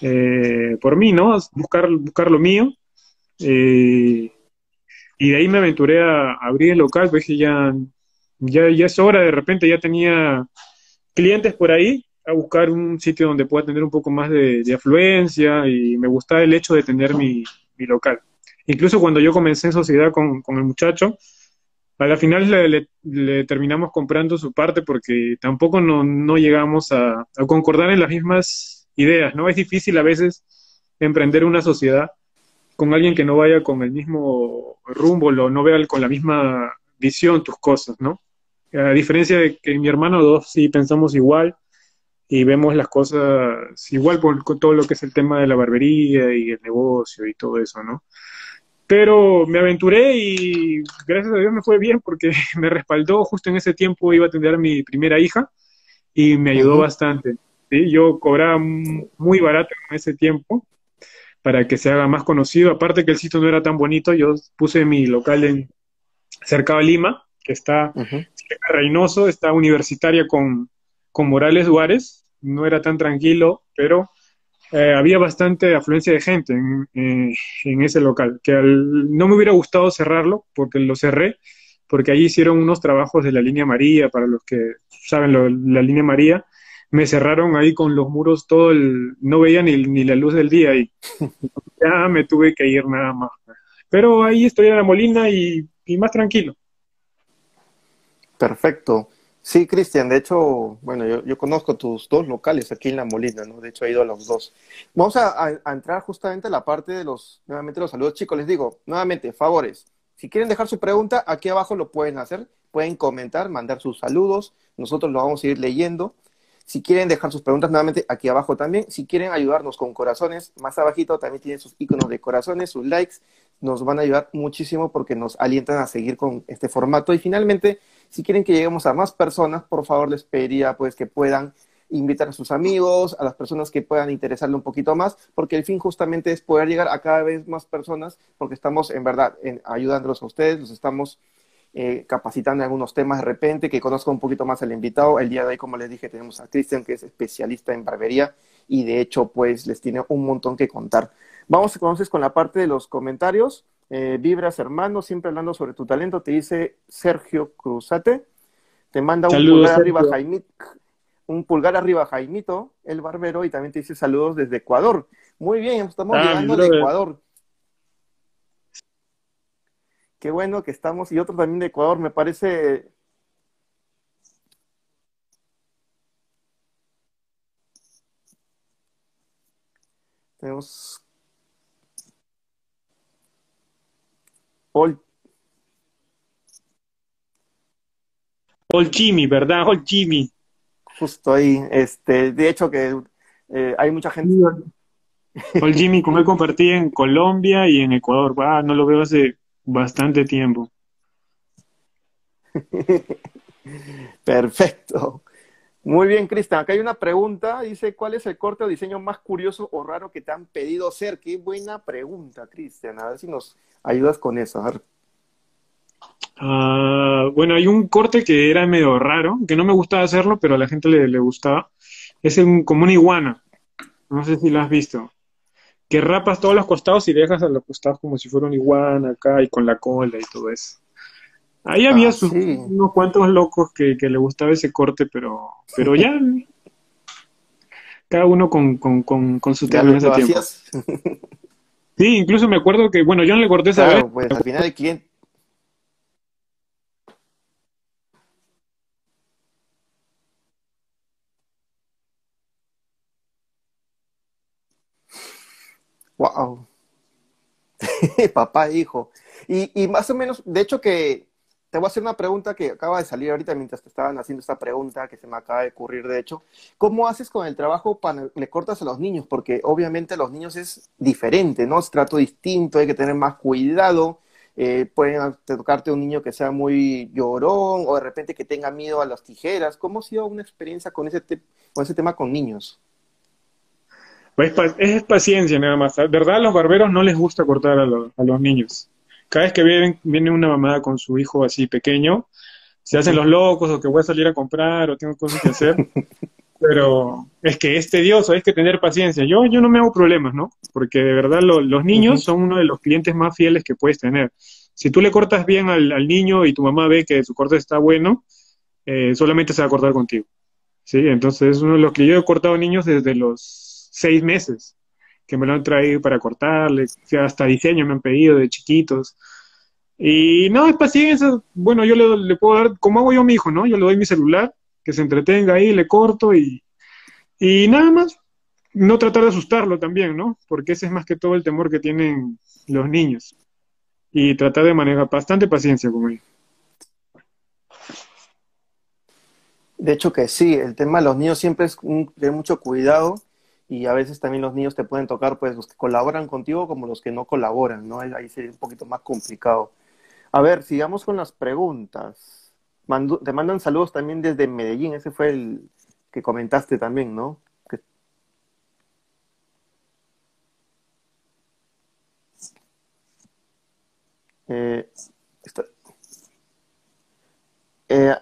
B: eh, por mí, ¿no? Buscar, buscar lo mío. Eh, y de ahí me aventuré a abrir el local, pues que ya, ya, ya es hora, de repente ya tenía clientes por ahí, a buscar un sitio donde pueda tener un poco más de, afluencia y me gustaba el hecho de tener mi, local. Incluso cuando yo comencé en sociedad con, el muchacho, a la final le, terminamos comprando su parte porque tampoco no, no llegamos a, a, concordar en las mismas ideas, ¿no? Es difícil a veces emprender una sociedad con alguien que no vaya con el mismo rumbo, o no vea con la misma visión tus cosas, ¿no? A diferencia de que mi hermano dos sí pensamos igual, y vemos las cosas igual por, con todo lo que es el tema de la barbería y el negocio y todo eso, ¿no? Pero me aventuré y gracias a Dios me fue bien porque me respaldó. Justo en ese tiempo iba a tener a mi primera hija y me ayudó bastante. ¿sí? Yo cobraba muy barato en ese tiempo para que se haga más conocido. Aparte que el sitio no era tan bonito, yo puse mi local en cerca de Lima, que está Reynoso, está universitaria con, con Morales Duárez, no era tan tranquilo, pero eh, había bastante afluencia de gente en, ese local, que no me hubiera gustado cerrarlo, porque lo cerré, porque allí hicieron unos trabajos de la línea María, para los que saben la línea María, me cerraron ahí con los muros todo el, no veía ni, la luz del día y ya me tuve que ir nada más. Pero ahí estoy en la Molina y más tranquilo.
A: Perfecto. Sí, Cristian, de hecho, bueno, yo, conozco tus dos locales aquí en La Molina, ¿no? De hecho, he ido a los dos. Vamos a, entrar justamente a la parte de los, nuevamente los saludos, chicos, les digo, nuevamente, favores, si quieren dejar su pregunta, aquí abajo lo pueden hacer, pueden comentar, mandar sus saludos, nosotros lo vamos a ir leyendo. Si quieren dejar sus preguntas nuevamente aquí abajo también, si quieren ayudarnos con corazones, más abajito también tienen sus iconos de corazones, sus likes, nos van a ayudar muchísimo porque nos alientan a seguir con este formato. Y finalmente, si quieren que lleguemos a más personas, por favor les pediría pues que puedan invitar a sus amigos, a las personas que puedan interesarle un poquito más, porque el fin justamente es poder llegar a cada vez más personas, porque estamos en verdad en, ayudándolos a ustedes, los estamos eh, capacitando en algunos temas de repente, que conozca un poquito más al invitado. El día de hoy, como les dije, tenemos a Cristian, que es especialista en barbería, y de hecho, pues les tiene un montón que contar. Vamos entonces con la parte de los comentarios. Eh, vibras, hermano, siempre hablando sobre tu talento, te dice Sergio Cruzate. Te manda un pulgar arriba, Jaimito, un pulgar arriba, Jaimito, el barbero, y también te dice saludos desde Ecuador. Muy bien, estamos ah, llegando de Ecuador. Qué bueno que estamos, y otro también de Ecuador, me parece tenemos
B: Paul Jimmy, ¿verdad? Paul Jimmy.
A: Justo ahí. Este, de hecho que eh, hay mucha gente.
B: Paul Jimmy, como él compartí en Colombia y en Ecuador. Ah, no lo veo hace bastante tiempo.
A: Perfecto. Muy bien, Cristian. Acá hay una pregunta. Dice, ¿cuál es el corte o diseño más curioso o raro que te han pedido hacer? Qué buena pregunta, Cristian. A ver si nos ayudas con eso.
B: Ah, bueno, hay un corte que era medio raro, que no me gustaba hacerlo, pero a la gente le, gustaba. Es un, como una iguana. No sé si lo has visto. Que rapas todos los costados y dejas a los costados como si fuera una iguana acá y con la cola y todo eso. Ahí había ah, unos cuantos locos que, le gustaba ese corte, pero, pero ya cada uno con, su tema en ese tiempo. Sí, incluso me acuerdo que, bueno, yo no le corté esa
A: claro, pues al final el cliente... Wow. Papá hijo. Y, y más o menos, de hecho que te voy a hacer una pregunta que acaba de salir ahorita mientras te estaban haciendo esta pregunta que se me acaba de ocurrir, de hecho. ¿Cómo haces con el trabajo para le cortas a los niños? Porque obviamente a los niños es diferente, ¿no? Es trato distinto, hay que tener más cuidado. Eh, pueden tocarte un niño que sea muy llorón o de repente que tenga miedo a las tijeras. ¿Cómo ha sido una experiencia con ese, con ese tema con niños?
B: Pues es paciencia nada más. ¿Verdad? A los barberos no les gusta cortar a los niños cada vez que viene, viene una mamá con su hijo así pequeño, se hacen los locos o que voy a salir a comprar o tengo cosas que hacer. pero es que es tedioso, hay que tener paciencia. Yo, yo no me hago problemas, ¿no? Porque de verdad los niños son uno de los clientes más fieles que puedes tener. Si tú le cortas bien al, niño y tu mamá ve que su corte está bueno, eh, solamente se va a cortar contigo. ¿sí? Entonces es uno de los que yo he cortado niños desde los seis meses, que me lo han traído para cortarle, hasta diseño me han pedido de chiquitos. Y no, es paciencia. Bueno, yo le, puedo dar, como hago yo a mi hijo, ¿no? Yo le doy mi celular que se entretenga ahí, le corto y, y nada más. No tratar de asustarlo también, ¿no? Porque ese es más que todo el temor que tienen los niños. Y tratar de manejar bastante paciencia con él.
A: De hecho que sí, el tema de los niños siempre es de mucho cuidado y a veces también los niños te pueden tocar, pues los que colaboran contigo como los que no colaboran, ¿no? Ahí sería un poquito más complicado. A ver, sigamos con las preguntas te mandan saludos también desde Medellín, ese fue el que comentaste también, ¿no? Eh, eh,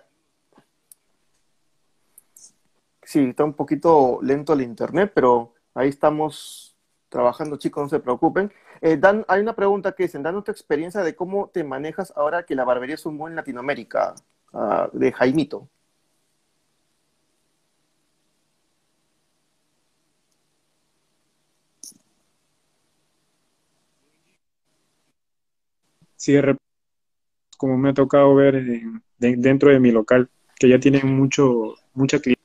A: sí, está un poquito lento el internet, pero ahí estamos trabajando, chicos, no se preocupen. Eh, Dan, hay una pregunta que dicen, dando tu experiencia de cómo te manejas ahora que la barbería es un buen Latinoamérica. Ah, de Jaimito.
B: Sí, como me ha tocado ver dentro de mi local, que ya tienen mucho, mucha clientela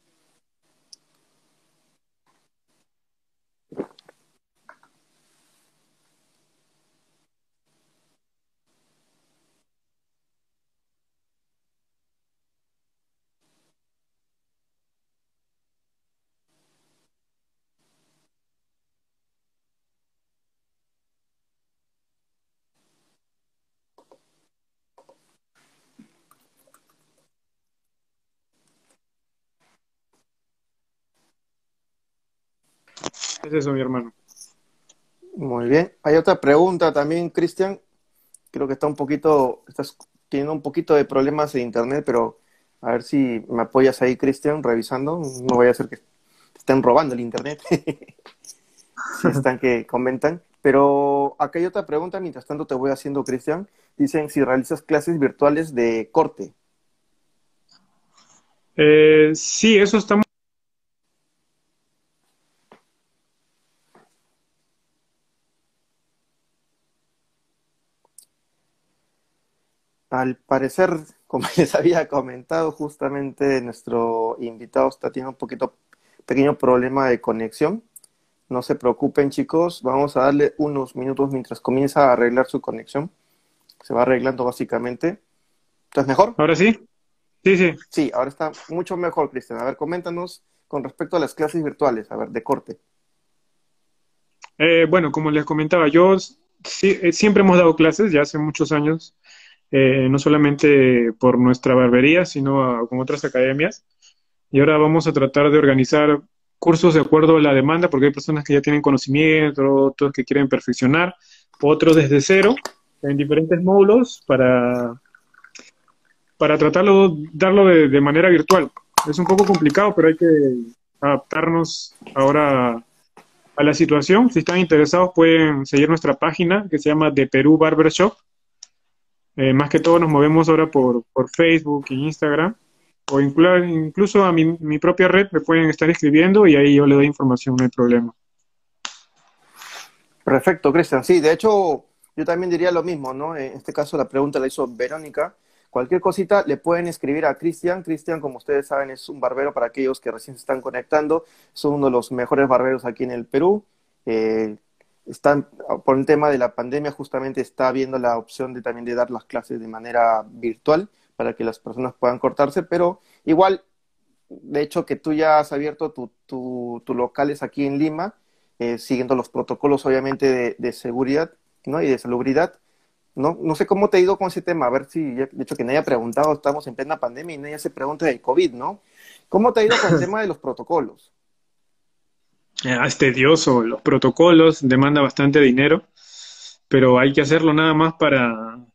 B: Es eso, mi hermano.
A: Muy bien. Hay otra pregunta también, Cristian. Creo que está un poquito, estás teniendo un poquito de problemas de internet, pero a ver si me apoyas ahí, Cristian, revisando. No voy a hacer que estén robando el internet. si están que comentan. Pero acá hay otra pregunta, mientras tanto te voy haciendo, Cristian. Dicen si realizas clases virtuales de corte.
B: Eh, sí, eso está
A: Al parecer, como les había comentado, justamente nuestro invitado está teniendo un poquito pequeño problema de conexión. No se preocupen, chicos. Vamos a darle unos minutos mientras comienza a arreglar su conexión. Se va arreglando básicamente. ¿Estás mejor?
B: ¿Ahora sí? Sí, sí.
A: Sí, ahora está mucho mejor, Cristian. A ver, coméntanos con respecto a las clases virtuales, a ver, de corte.
B: Eh, bueno, como les comentaba, yo sí, eh, siempre hemos dado clases, ya hace muchos años, eh, no solamente por nuestra barbería, sino con otras academias. Y ahora vamos a tratar de organizar cursos de acuerdo a la demanda, porque hay personas que ya tienen conocimiento, otros que quieren perfeccionar, otros desde cero, en diferentes módulos, para, para tratarlo, darlo de, de manera virtual. Es un poco complicado, pero hay que adaptarnos ahora a la situación. Si están interesados, pueden seguir nuestra página que se llama The Perú Barbershop eh, más que todo nos movemos ahora por, por Facebook e Instagram, o incluso a mi, mi, propia red me pueden estar escribiendo y ahí yo le doy información, no hay problema.
A: Perfecto, Cristian. Sí, de hecho, yo también diría lo mismo, ¿no? En este caso la pregunta la hizo Verónica. Cualquier cosita le pueden escribir a Cristian. Cristian, como ustedes saben, es un barbero para aquellos que recién se están conectando. Es uno de los mejores barberos aquí en el Perú. Eh, están, por el tema de la pandemia, justamente está viendo la opción de también de dar las clases de manera virtual para que las personas puedan cortarse, pero igual, de hecho que tú ya has abierto tu, tu, tu locales aquí en Lima, eh, siguiendo los protocolos obviamente de, seguridad ¿no? y de salubridad. ¿no? no sé cómo te ha ido con ese tema, a ver si, de hecho que nadie ha preguntado, estamos en plena pandemia y nadie se pregunta del COVID, ¿no? ¿Cómo te ha ido con el tema de los protocolos?
B: Eh, es tedioso, los protocolos, demanda bastante dinero. pero hay que hacerlo nada más para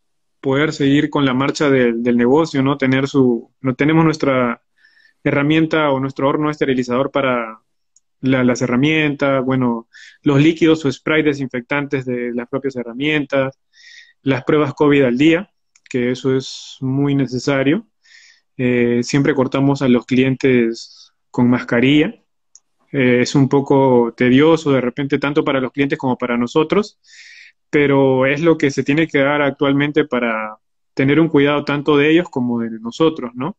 B: poder seguir con la marcha del negocio, ¿no? Tener su, no tenemos nuestra herramienta o nuestro horno esterilizador para las herramientas, bueno, los líquidos o spray desinfectantes de las propias herramientas, las pruebas COVID al día, que eso es muy necesario. Eh, siempre cortamos a los clientes con mascarilla. Eh, es un poco tedioso de repente tanto para los clientes como para nosotros, pero es lo que se tiene que dar actualmente para tener un cuidado tanto de ellos como de nosotros, ¿no?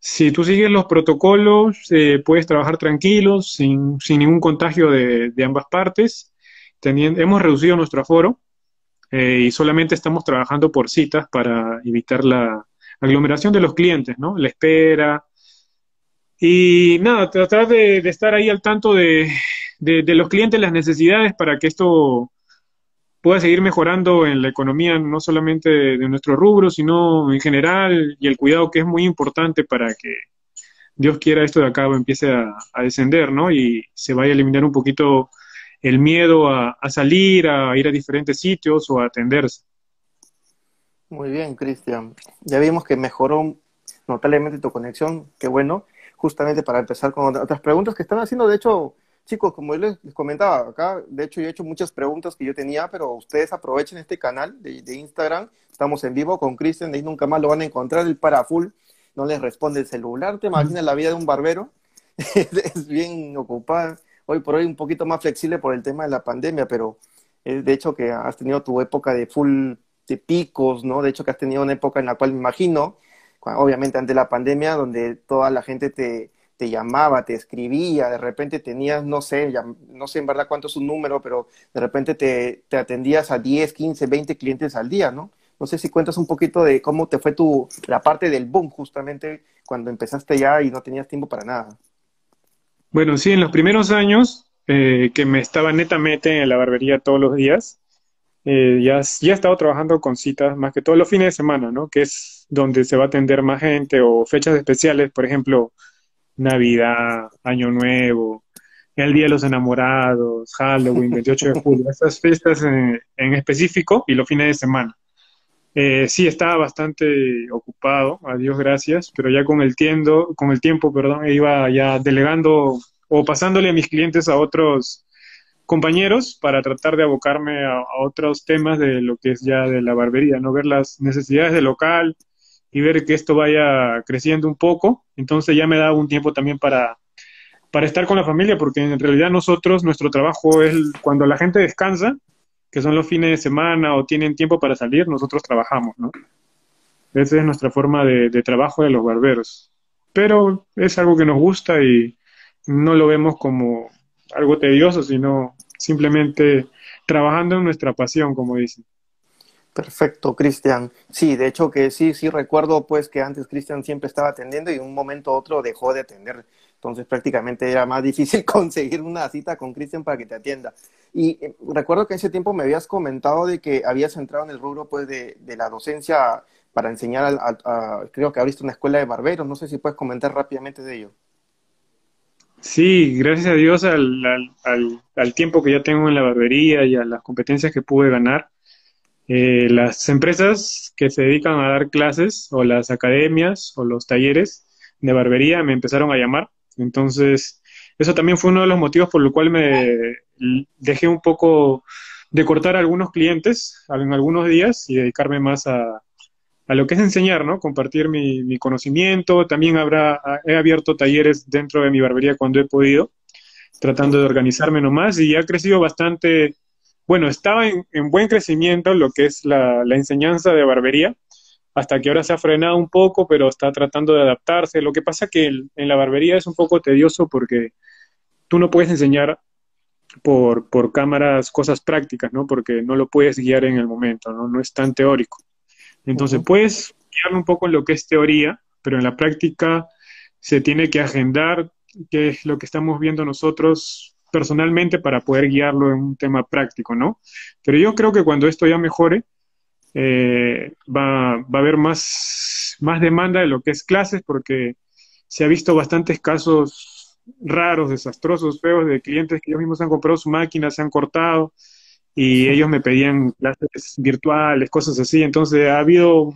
B: Si tú sigues los protocolos, eh, puedes trabajar tranquilos, sin, ningún contagio de, ambas partes. hemos reducido nuestro aforo eh, y solamente estamos trabajando por citas para evitar la aglomeración de los clientes, ¿no? La espera. Y nada, tratar de, estar ahí al tanto de, de los clientes, las necesidades para que esto pueda seguir mejorando en la economía, no solamente de, nuestro rubro, sino en general, y el cuidado que es muy importante para que Dios quiera esto de acá empiece a, descender, ¿no? Y se vaya a eliminar un poquito el miedo a, salir, a ir a diferentes sitios o a atenderse.
A: Muy bien, Cristian. Ya vimos que mejoró notablemente tu conexión, qué bueno. Justamente para empezar con otras preguntas que están haciendo, de hecho, chicos, como yo les, comentaba acá, de hecho yo he hecho muchas preguntas que yo tenía, pero ustedes aprovechen este canal de, Instagram. Estamos en vivo con Cristian, ahí nunca más lo van a encontrar, el para full, no les responde el celular. Te imaginas la vida de un barbero, es bien ocupada. Hoy por hoy un poquito más flexible por el tema de la pandemia, pero eh, de hecho que has tenido tu época de full de picos, ¿no? De hecho que has tenido una época en la cual me imagino, obviamente ante la pandemia, donde toda la gente te, te llamaba, te escribía, de repente tenías, no sé, no sé en verdad cuánto es un número, pero de repente te, te, atendías a 10, 15, 20 clientes al día, ¿no? No sé si cuentas un poquito de cómo te fue tu, la parte del boom justamente cuando empezaste ya y no tenías tiempo para nada.
B: Bueno, sí, en los primeros años eh, que me estaba netamente en la barbería todos los días, eh, ya, ya he estado trabajando con citas más que todos los fines de semana, ¿no? Que es donde se va a atender más gente o fechas especiales, por ejemplo, Navidad, Año Nuevo, el Día de los Enamorados, Halloween, 28 de julio, estas fiestas en, específico y los fines de semana. Eh, sí, estaba bastante ocupado, a Dios gracias, pero ya con el, tiendo, con el tiempo perdón, iba ya delegando o pasándole a mis clientes a otros compañeros para tratar de abocarme a, otros temas de lo que es ya de la barbería, no ver las necesidades del local, y ver que esto vaya creciendo un poco. Entonces ya me da un tiempo también para, para estar con la familia, porque en realidad nosotros, nuestro trabajo es cuando la gente descansa, que son los fines de semana o tienen tiempo para salir, nosotros trabajamos, ¿no? Esa es nuestra forma de trabajo de los barberos. Pero es algo que nos gusta y no lo vemos como algo tedioso, sino simplemente trabajando en nuestra pasión, como dicen.
A: Perfecto, Cristian. Sí, de hecho que sí, sí recuerdo pues que antes Cristian siempre estaba atendiendo y en un momento u otro dejó de atender. Entonces prácticamente era más difícil conseguir una cita con Cristian para que te atienda. Y eh, recuerdo que en ese tiempo me habías comentado de que habías entrado en el rubro pues de, la docencia para enseñar, a, creo que abriste una escuela de barberos. No sé si puedes comentar rápidamente de ello.
B: Sí, gracias a Dios al, al tiempo que ya tengo en la barbería y a las competencias que pude ganar eh, las empresas que se dedican a dar clases o las academias o los talleres de barbería me empezaron a llamar. Entonces, eso también fue uno de los motivos por el cual me dejé un poco de cortar a algunos clientes en algunos días y dedicarme más a, a lo que es enseñar, ¿no? Compartir mi, mi, conocimiento. También habrá, he abierto talleres dentro de mi barbería cuando he podido, tratando de organizarme nomás y ha crecido bastante bueno, estaba en, buen crecimiento lo que es la, enseñanza de barbería, hasta que ahora se ha frenado un poco, pero está tratando de adaptarse. Lo que pasa que en la barbería es un poco tedioso porque tú no puedes enseñar por, por cámaras cosas prácticas, ¿no? Porque no lo puedes guiar en el momento, ¿no? No es tan teórico. Entonces, puedes guiar un poco en lo que es teoría, pero en la práctica se tiene que agendar, que es lo que estamos viendo nosotros personalmente para poder guiarlo en un tema práctico, ¿no? Pero yo creo que cuando esto ya mejore, eh, va, va, a haber más, más demanda de lo que es clases, porque se ha visto bastantes casos raros, desastrosos, feos, de clientes que ellos mismos han comprado su máquina, se han cortado, y ellos me pedían clases virtuales, cosas así. Entonces ha habido,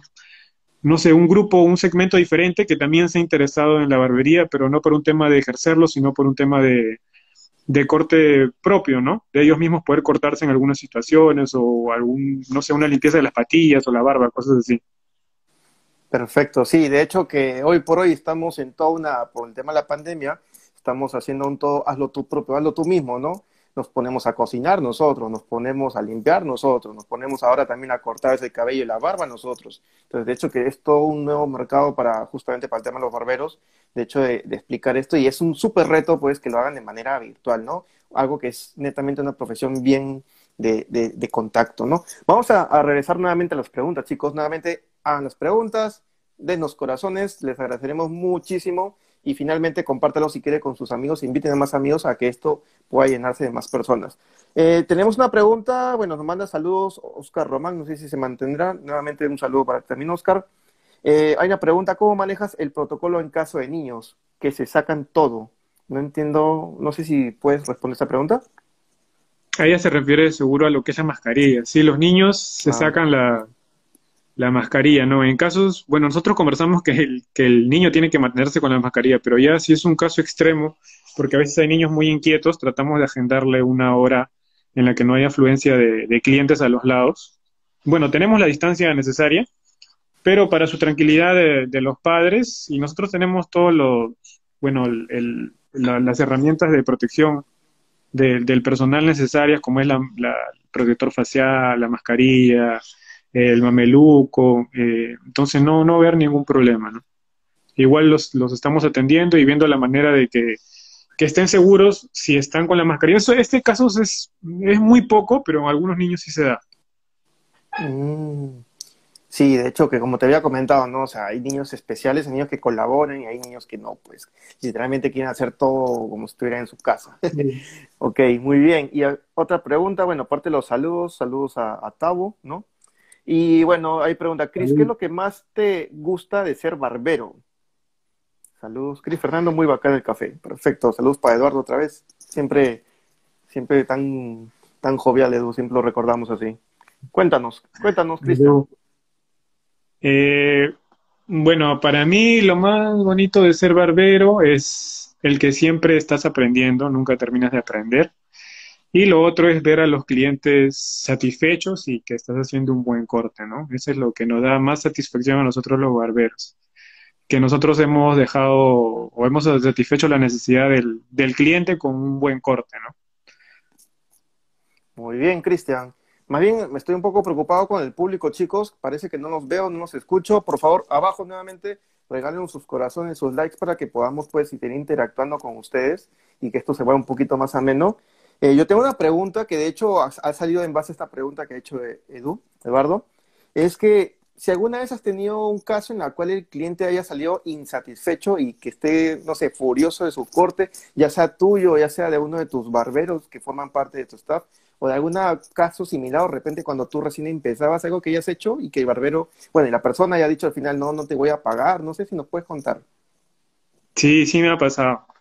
B: no sé, un grupo, un segmento diferente que también se ha interesado en la barbería, pero no por un tema de ejercerlo, sino por un tema de, de corte propio, ¿no? De ellos mismos poder cortarse en algunas situaciones o algún, no sé, una limpieza de las patillas o la barba, cosas así.
A: Perfecto, sí, de hecho que hoy por hoy estamos en toda una, por el tema de la pandemia, estamos haciendo un todo, hazlo tú propio, hazlo tú mismo, ¿no? Nos ponemos a cocinar nosotros, nos ponemos a limpiar nosotros, nos ponemos ahora también a cortar ese cabello y la barba nosotros. Entonces, de hecho, que es todo un nuevo mercado para justamente para el tema de los barberos, de hecho, de, explicar esto, y es un súper reto, pues, que lo hagan de manera virtual, ¿no? Algo que es netamente una profesión bien de, de, contacto, ¿no? Vamos a, a, regresar nuevamente a las preguntas, chicos, nuevamente a las preguntas, denos corazones, les agradeceremos muchísimo y finalmente compártelo si quiere con sus amigos, inviten a más amigos a que esto pueda llenarse de más personas. Eh, tenemos una pregunta, bueno, nos manda saludos Oscar Román, no sé si se mantendrá, nuevamente un saludo para también Oscar. Eh, hay una pregunta, ¿cómo manejas el protocolo en caso de niños que se sacan todo? No entiendo, no sé si puedes responder esta pregunta.
B: A ella se refiere seguro a lo que es la mascarilla. Sí, los niños se ah. sacan la, la mascarilla, ¿no? En casos, bueno, nosotros conversamos que el, que el niño tiene que mantenerse con la mascarilla, pero ya si es un caso extremo, porque a veces hay niños muy inquietos, tratamos de agendarle una hora en la que no haya afluencia de, clientes a los lados. Bueno, tenemos la distancia necesaria, pero para su tranquilidad de, los padres, y nosotros tenemos todos los, bueno, las herramientas de protección del personal necesarias, como es la, la protector facial, la mascarilla, el mameluco, eh, entonces no, no haber ningún problema, ¿no? Igual los, los estamos atendiendo y viendo la manera de que, estén seguros si están con la mascarilla. Eso, este caso es, es muy poco, pero en algunos niños sí se da.
A: Mm. Sí, de hecho, que como te había comentado, ¿no? O sea, hay niños especiales, hay niños que colaboran y hay niños que no, pues literalmente quieren hacer todo como si estuvieran en su casa. ok, muy bien. Y otra pregunta, bueno, aparte de los saludos, saludos a, a Tabo, ¿no? Y bueno, hay pregunta, Cris, ¿qué es lo que más te gusta de ser barbero? Saludos, Cris Fernando, muy bacán el café. Perfecto, saludos para Eduardo otra vez. Siempre, siempre tan, tan jovial, Edu, siempre lo recordamos así. Cuéntanos, cuéntanos, Cristian.
B: Eh, bueno, para mí lo más bonito de ser barbero es el que siempre estás aprendiendo, nunca terminas de aprender. Y lo otro es ver a los clientes satisfechos y que estás haciendo un buen corte, ¿no? Eso es lo que nos da más satisfacción a nosotros los barberos. Que nosotros hemos dejado o hemos satisfecho la necesidad del, del cliente con un buen corte, ¿no?
A: Muy bien, Cristian. Más bien me estoy un poco preocupado con el público, chicos. Parece que no nos veo, no nos escucho. Por favor, abajo nuevamente regalen sus corazones, sus likes para que podamos pues seguir interactuando con ustedes y que esto se vaya un poquito más ameno. Eh, yo tengo una pregunta que de hecho ha, salido en base a esta pregunta que ha hecho Edu, Eduardo, es que si alguna vez has tenido un caso en el cual el cliente haya salido insatisfecho y que esté, no sé, furioso de su corte, ya sea tuyo, ya sea de uno de tus barberos que forman parte de tu staff, o de algún caso similar, o de repente cuando tú recién empezabas algo que hayas hecho y que el barbero, bueno, y la persona haya dicho al final, no, no te voy a pagar, no sé si nos puedes contar.
B: Sí, sí me ha pasado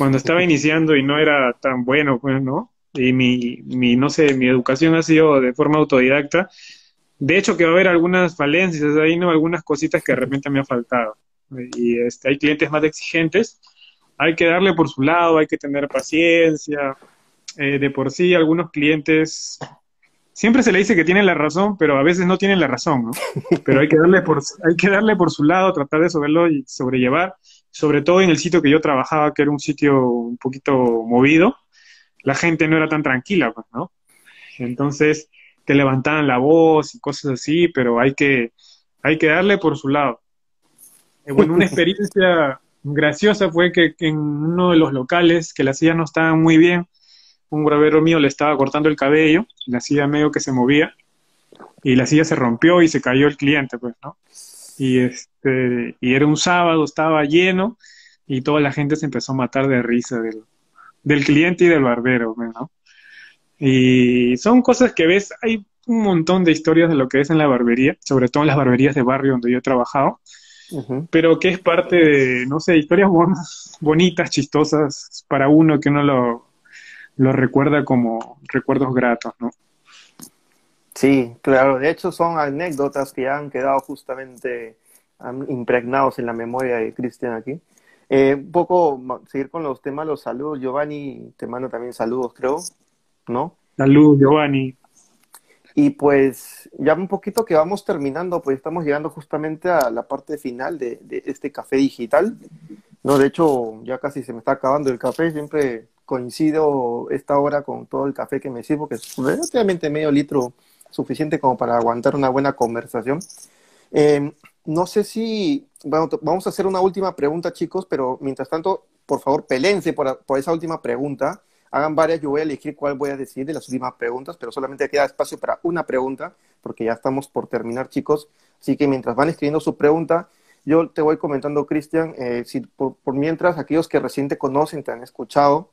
B: cuando estaba iniciando y no era tan bueno, pues, ¿no? Y mi, mi, no sé, mi educación ha sido de forma autodidacta. De hecho, que va a haber algunas falencias ahí, ¿no? Algunas cositas que de repente me ha faltado. Y este, hay clientes más exigentes. Hay que darle por su lado, hay que tener paciencia. Eh, de por sí, algunos clientes siempre se le dice que tienen la razón, pero a veces no tienen la razón, ¿no? Pero hay que darle por, hay que darle por su lado, tratar de y sobrellevar sobre todo en el sitio que yo trabajaba, que era un sitio un poquito movido, la gente no era tan tranquila, pues, ¿no? Entonces te levantaban la voz y cosas así, pero hay que, hay que darle por su lado. Eh, bueno, una experiencia graciosa fue que, en uno de los locales, que las sillas no estaban muy bien, un gravero mío le estaba cortando el cabello, la silla medio que se movía, y la silla se rompió y se cayó el cliente, pues, ¿no? Y este y era un sábado, estaba lleno y toda la gente se empezó a matar de risa del, del cliente y del barbero, ¿no? Y son cosas que ves, hay un montón de historias de lo que es en la barbería, sobre todo en las barberías de barrio donde yo he trabajado, pero que es parte de, no sé, historias bonitas, chistosas para uno que uno lo, lo recuerda como recuerdos gratos, ¿no?
A: Sí, claro. De hecho, son anécdotas que han quedado justamente impregnados en la memoria de Cristian aquí. Eh, un poco seguir con los temas, los saludos. Giovanni, te mando también saludos, creo, ¿no?
B: Saludos, Giovanni.
A: Y pues ya un poquito que vamos terminando, pues estamos llegando justamente a la parte final de, de este café digital. No, de hecho, ya casi se me está acabando el café. Siempre coincido esta hora con todo el café que me sirvo, que es relativamente medio litro, suficiente como para aguantar una buena conversación. Eh, no sé si, bueno, vamos a hacer una última pregunta, chicos, pero mientras tanto, por favor, pelense por, por esa última pregunta. Hagan varias, yo voy a elegir cuál voy a decir de las últimas preguntas, pero solamente queda espacio para una pregunta, porque ya estamos por terminar, chicos. Así que mientras van escribiendo su pregunta, yo te voy comentando, Cristian, eh, si por, por, mientras aquellos que recién te conocen, te han escuchado,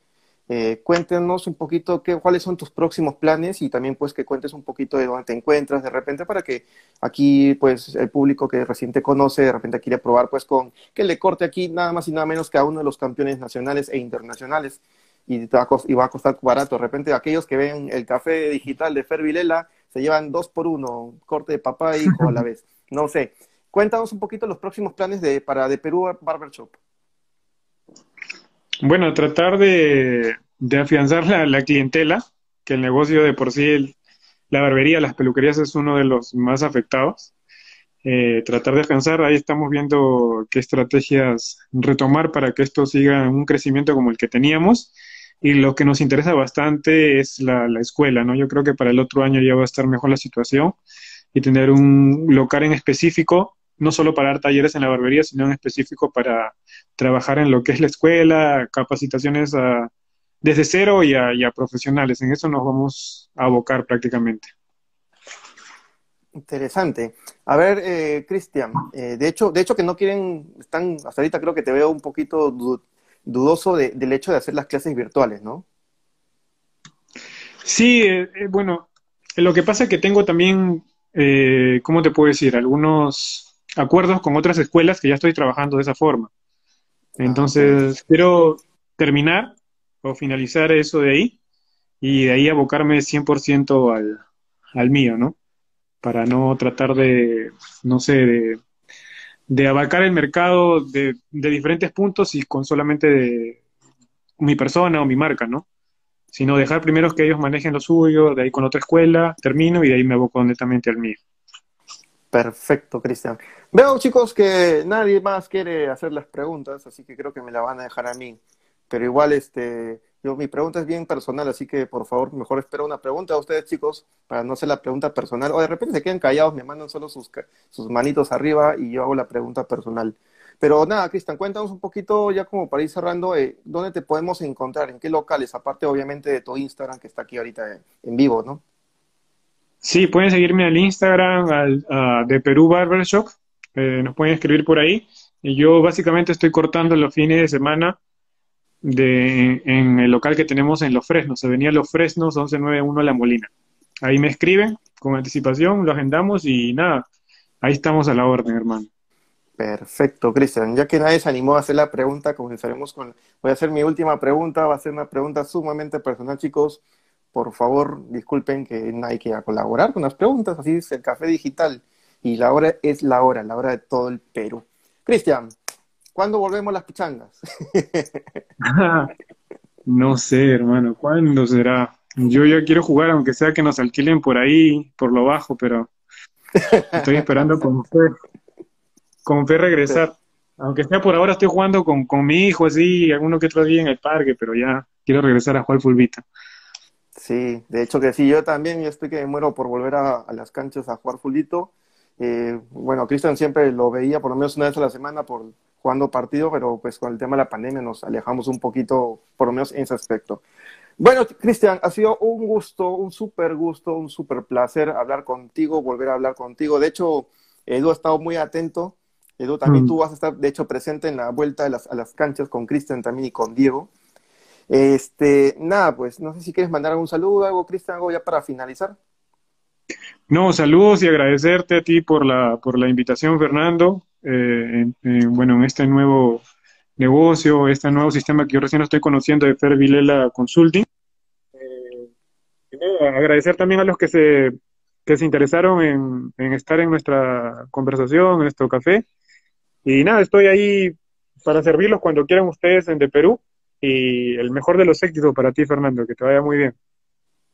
A: eh, cuéntenos un poquito qué, cuáles son tus próximos planes y también pues que cuentes un poquito de dónde te encuentras de repente para que aquí pues el público que recién te conoce de repente quiere probar pues con que le corte aquí nada más y nada menos que a uno de los campeones nacionales e internacionales y, va, a y va a costar barato. De repente aquellos que ven el café digital de Fer Vilela se llevan dos por uno, corte de papá e hijo a la vez. No sé. Cuéntanos un poquito los próximos planes de, para de Perú Barbershop.
B: Bueno, tratar de, afianzar la, clientela, que el negocio de por sí, la barbería, las peluquerías es uno de los más afectados. Eh, tratar de afianzar, ahí estamos viendo qué estrategias retomar para que esto siga un crecimiento como el que teníamos. Y lo que nos interesa bastante es la, la escuela, ¿no? Yo creo que para el otro año ya va a estar mejor la situación y tener un local en específico no solo para dar talleres en la barbería, sino en específico para trabajar en lo que es la escuela, capacitaciones desde cero y a, profesionales. En eso nos vamos a abocar prácticamente.
A: Interesante. A ver, eh, Cristian, eh, de hecho, de hecho que no quieren, están, hasta ahorita creo que te veo un poquito dudoso del hecho de hacer las clases virtuales, ¿no?
B: Sí, eh, bueno, lo que pasa es que tengo también, ¿cómo te puedo decir? Algunos acuerdos con otras escuelas que ya estoy trabajando de esa forma. Ah, Entonces, quiero terminar o finalizar eso de ahí y de ahí abocarme 100% al, al mío, ¿no? Para no tratar de, no sé, de, de abarcar el mercado de, de, diferentes puntos y con solamente de mi persona o mi marca, ¿no? Sino dejar primero que ellos manejen lo suyo, de ahí con otra escuela, termino y de ahí me aboco netamente al mío.
A: Perfecto, Cristian. Veo, chicos, que nadie más quiere hacer las preguntas, así que creo que me la van a dejar a mí. Pero igual, este, yo, mi pregunta es bien personal, así que por favor, mejor espero una pregunta a ustedes, chicos, para no hacer la pregunta personal. O de repente se quedan callados, me mandan solo sus, sus manitos arriba y yo hago la pregunta personal. Pero nada, Cristian, cuéntanos un poquito, ya como para ir cerrando, eh, ¿dónde te podemos encontrar? ¿En qué locales? Aparte, obviamente, de tu Instagram, que está aquí ahorita en vivo, ¿no?
B: Sí, pueden seguirme al Instagram al, de Perú Barbershop, eh, nos pueden escribir por ahí. Y yo básicamente estoy cortando los fines de semana de, en el local que tenemos en Los Fresnos, se venía Los Fresnos 1191 La Molina. Ahí me escriben con anticipación, lo agendamos y nada, ahí estamos a la orden, hermano.
A: Perfecto, Cristian. Ya que nadie se animó a hacer la pregunta, comenzaremos con... Voy a hacer mi última pregunta, va a ser una pregunta sumamente personal, chicos por favor, disculpen que hay que colaborar con las preguntas, así es el café digital. Y la hora es la hora, la hora de todo el Perú. Cristian, ¿cuándo volvemos las pichangas?
B: no sé, hermano, ¿cuándo será? Yo ya quiero jugar, aunque sea que nos alquilen por ahí, por lo bajo, pero estoy esperando con fe, con fe regresar. Aunque sea por ahora, estoy jugando con, con mi hijo, así, alguno que otro día en el parque, pero ya quiero regresar a jugar fulbita.
A: Sí, de hecho que sí, yo también, yo estoy que me muero por volver a, las canchas a jugar fulito. Eh, bueno, Cristian siempre lo veía por lo menos una vez a la semana por jugando partido, pero pues con el tema de la pandemia nos alejamos un poquito, por lo menos en ese aspecto. Bueno, Cristian, ha sido un gusto, un súper gusto, un súper placer hablar contigo, volver a hablar contigo. De hecho, Edu ha estado muy atento. Edu, también mm. tú vas a estar, de hecho, presente en la vuelta las, a las canchas con Cristian también y con Diego. Este, nada, pues no sé si quieres mandar algún saludo, algo, Cristian, algo ya para finalizar.
B: No, saludos y agradecerte a ti por la, por la invitación, Fernando. Eh, bueno, en este nuevo negocio, este nuevo sistema que yo recién estoy conociendo de Fer Vilela Consulting. Eh, agradecer también a los que se que se interesaron en, en estar en nuestra conversación, en nuestro café. Y nada, estoy ahí para servirlos cuando quieran ustedes en Perú. Y el mejor de los éxitos para ti, Fernando, que te vaya muy bien.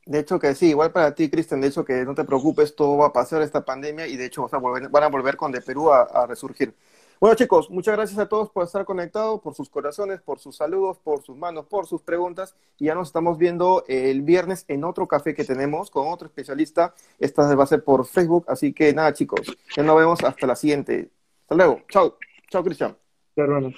A: De hecho que sí, igual para ti, Cristian, de hecho que no te preocupes, todo va a pasar esta pandemia y de hecho van a volver con De Perú a, resurgir. Bueno chicos, muchas gracias a todos por estar conectados, por sus corazones, por sus saludos, por sus manos, por sus preguntas y ya nos estamos viendo el viernes en otro café que tenemos con otro especialista. Esta va a ser por Facebook, así que nada chicos, ya nos vemos hasta la siguiente. Hasta luego, chao, chao Cristian.
B: Hermanos.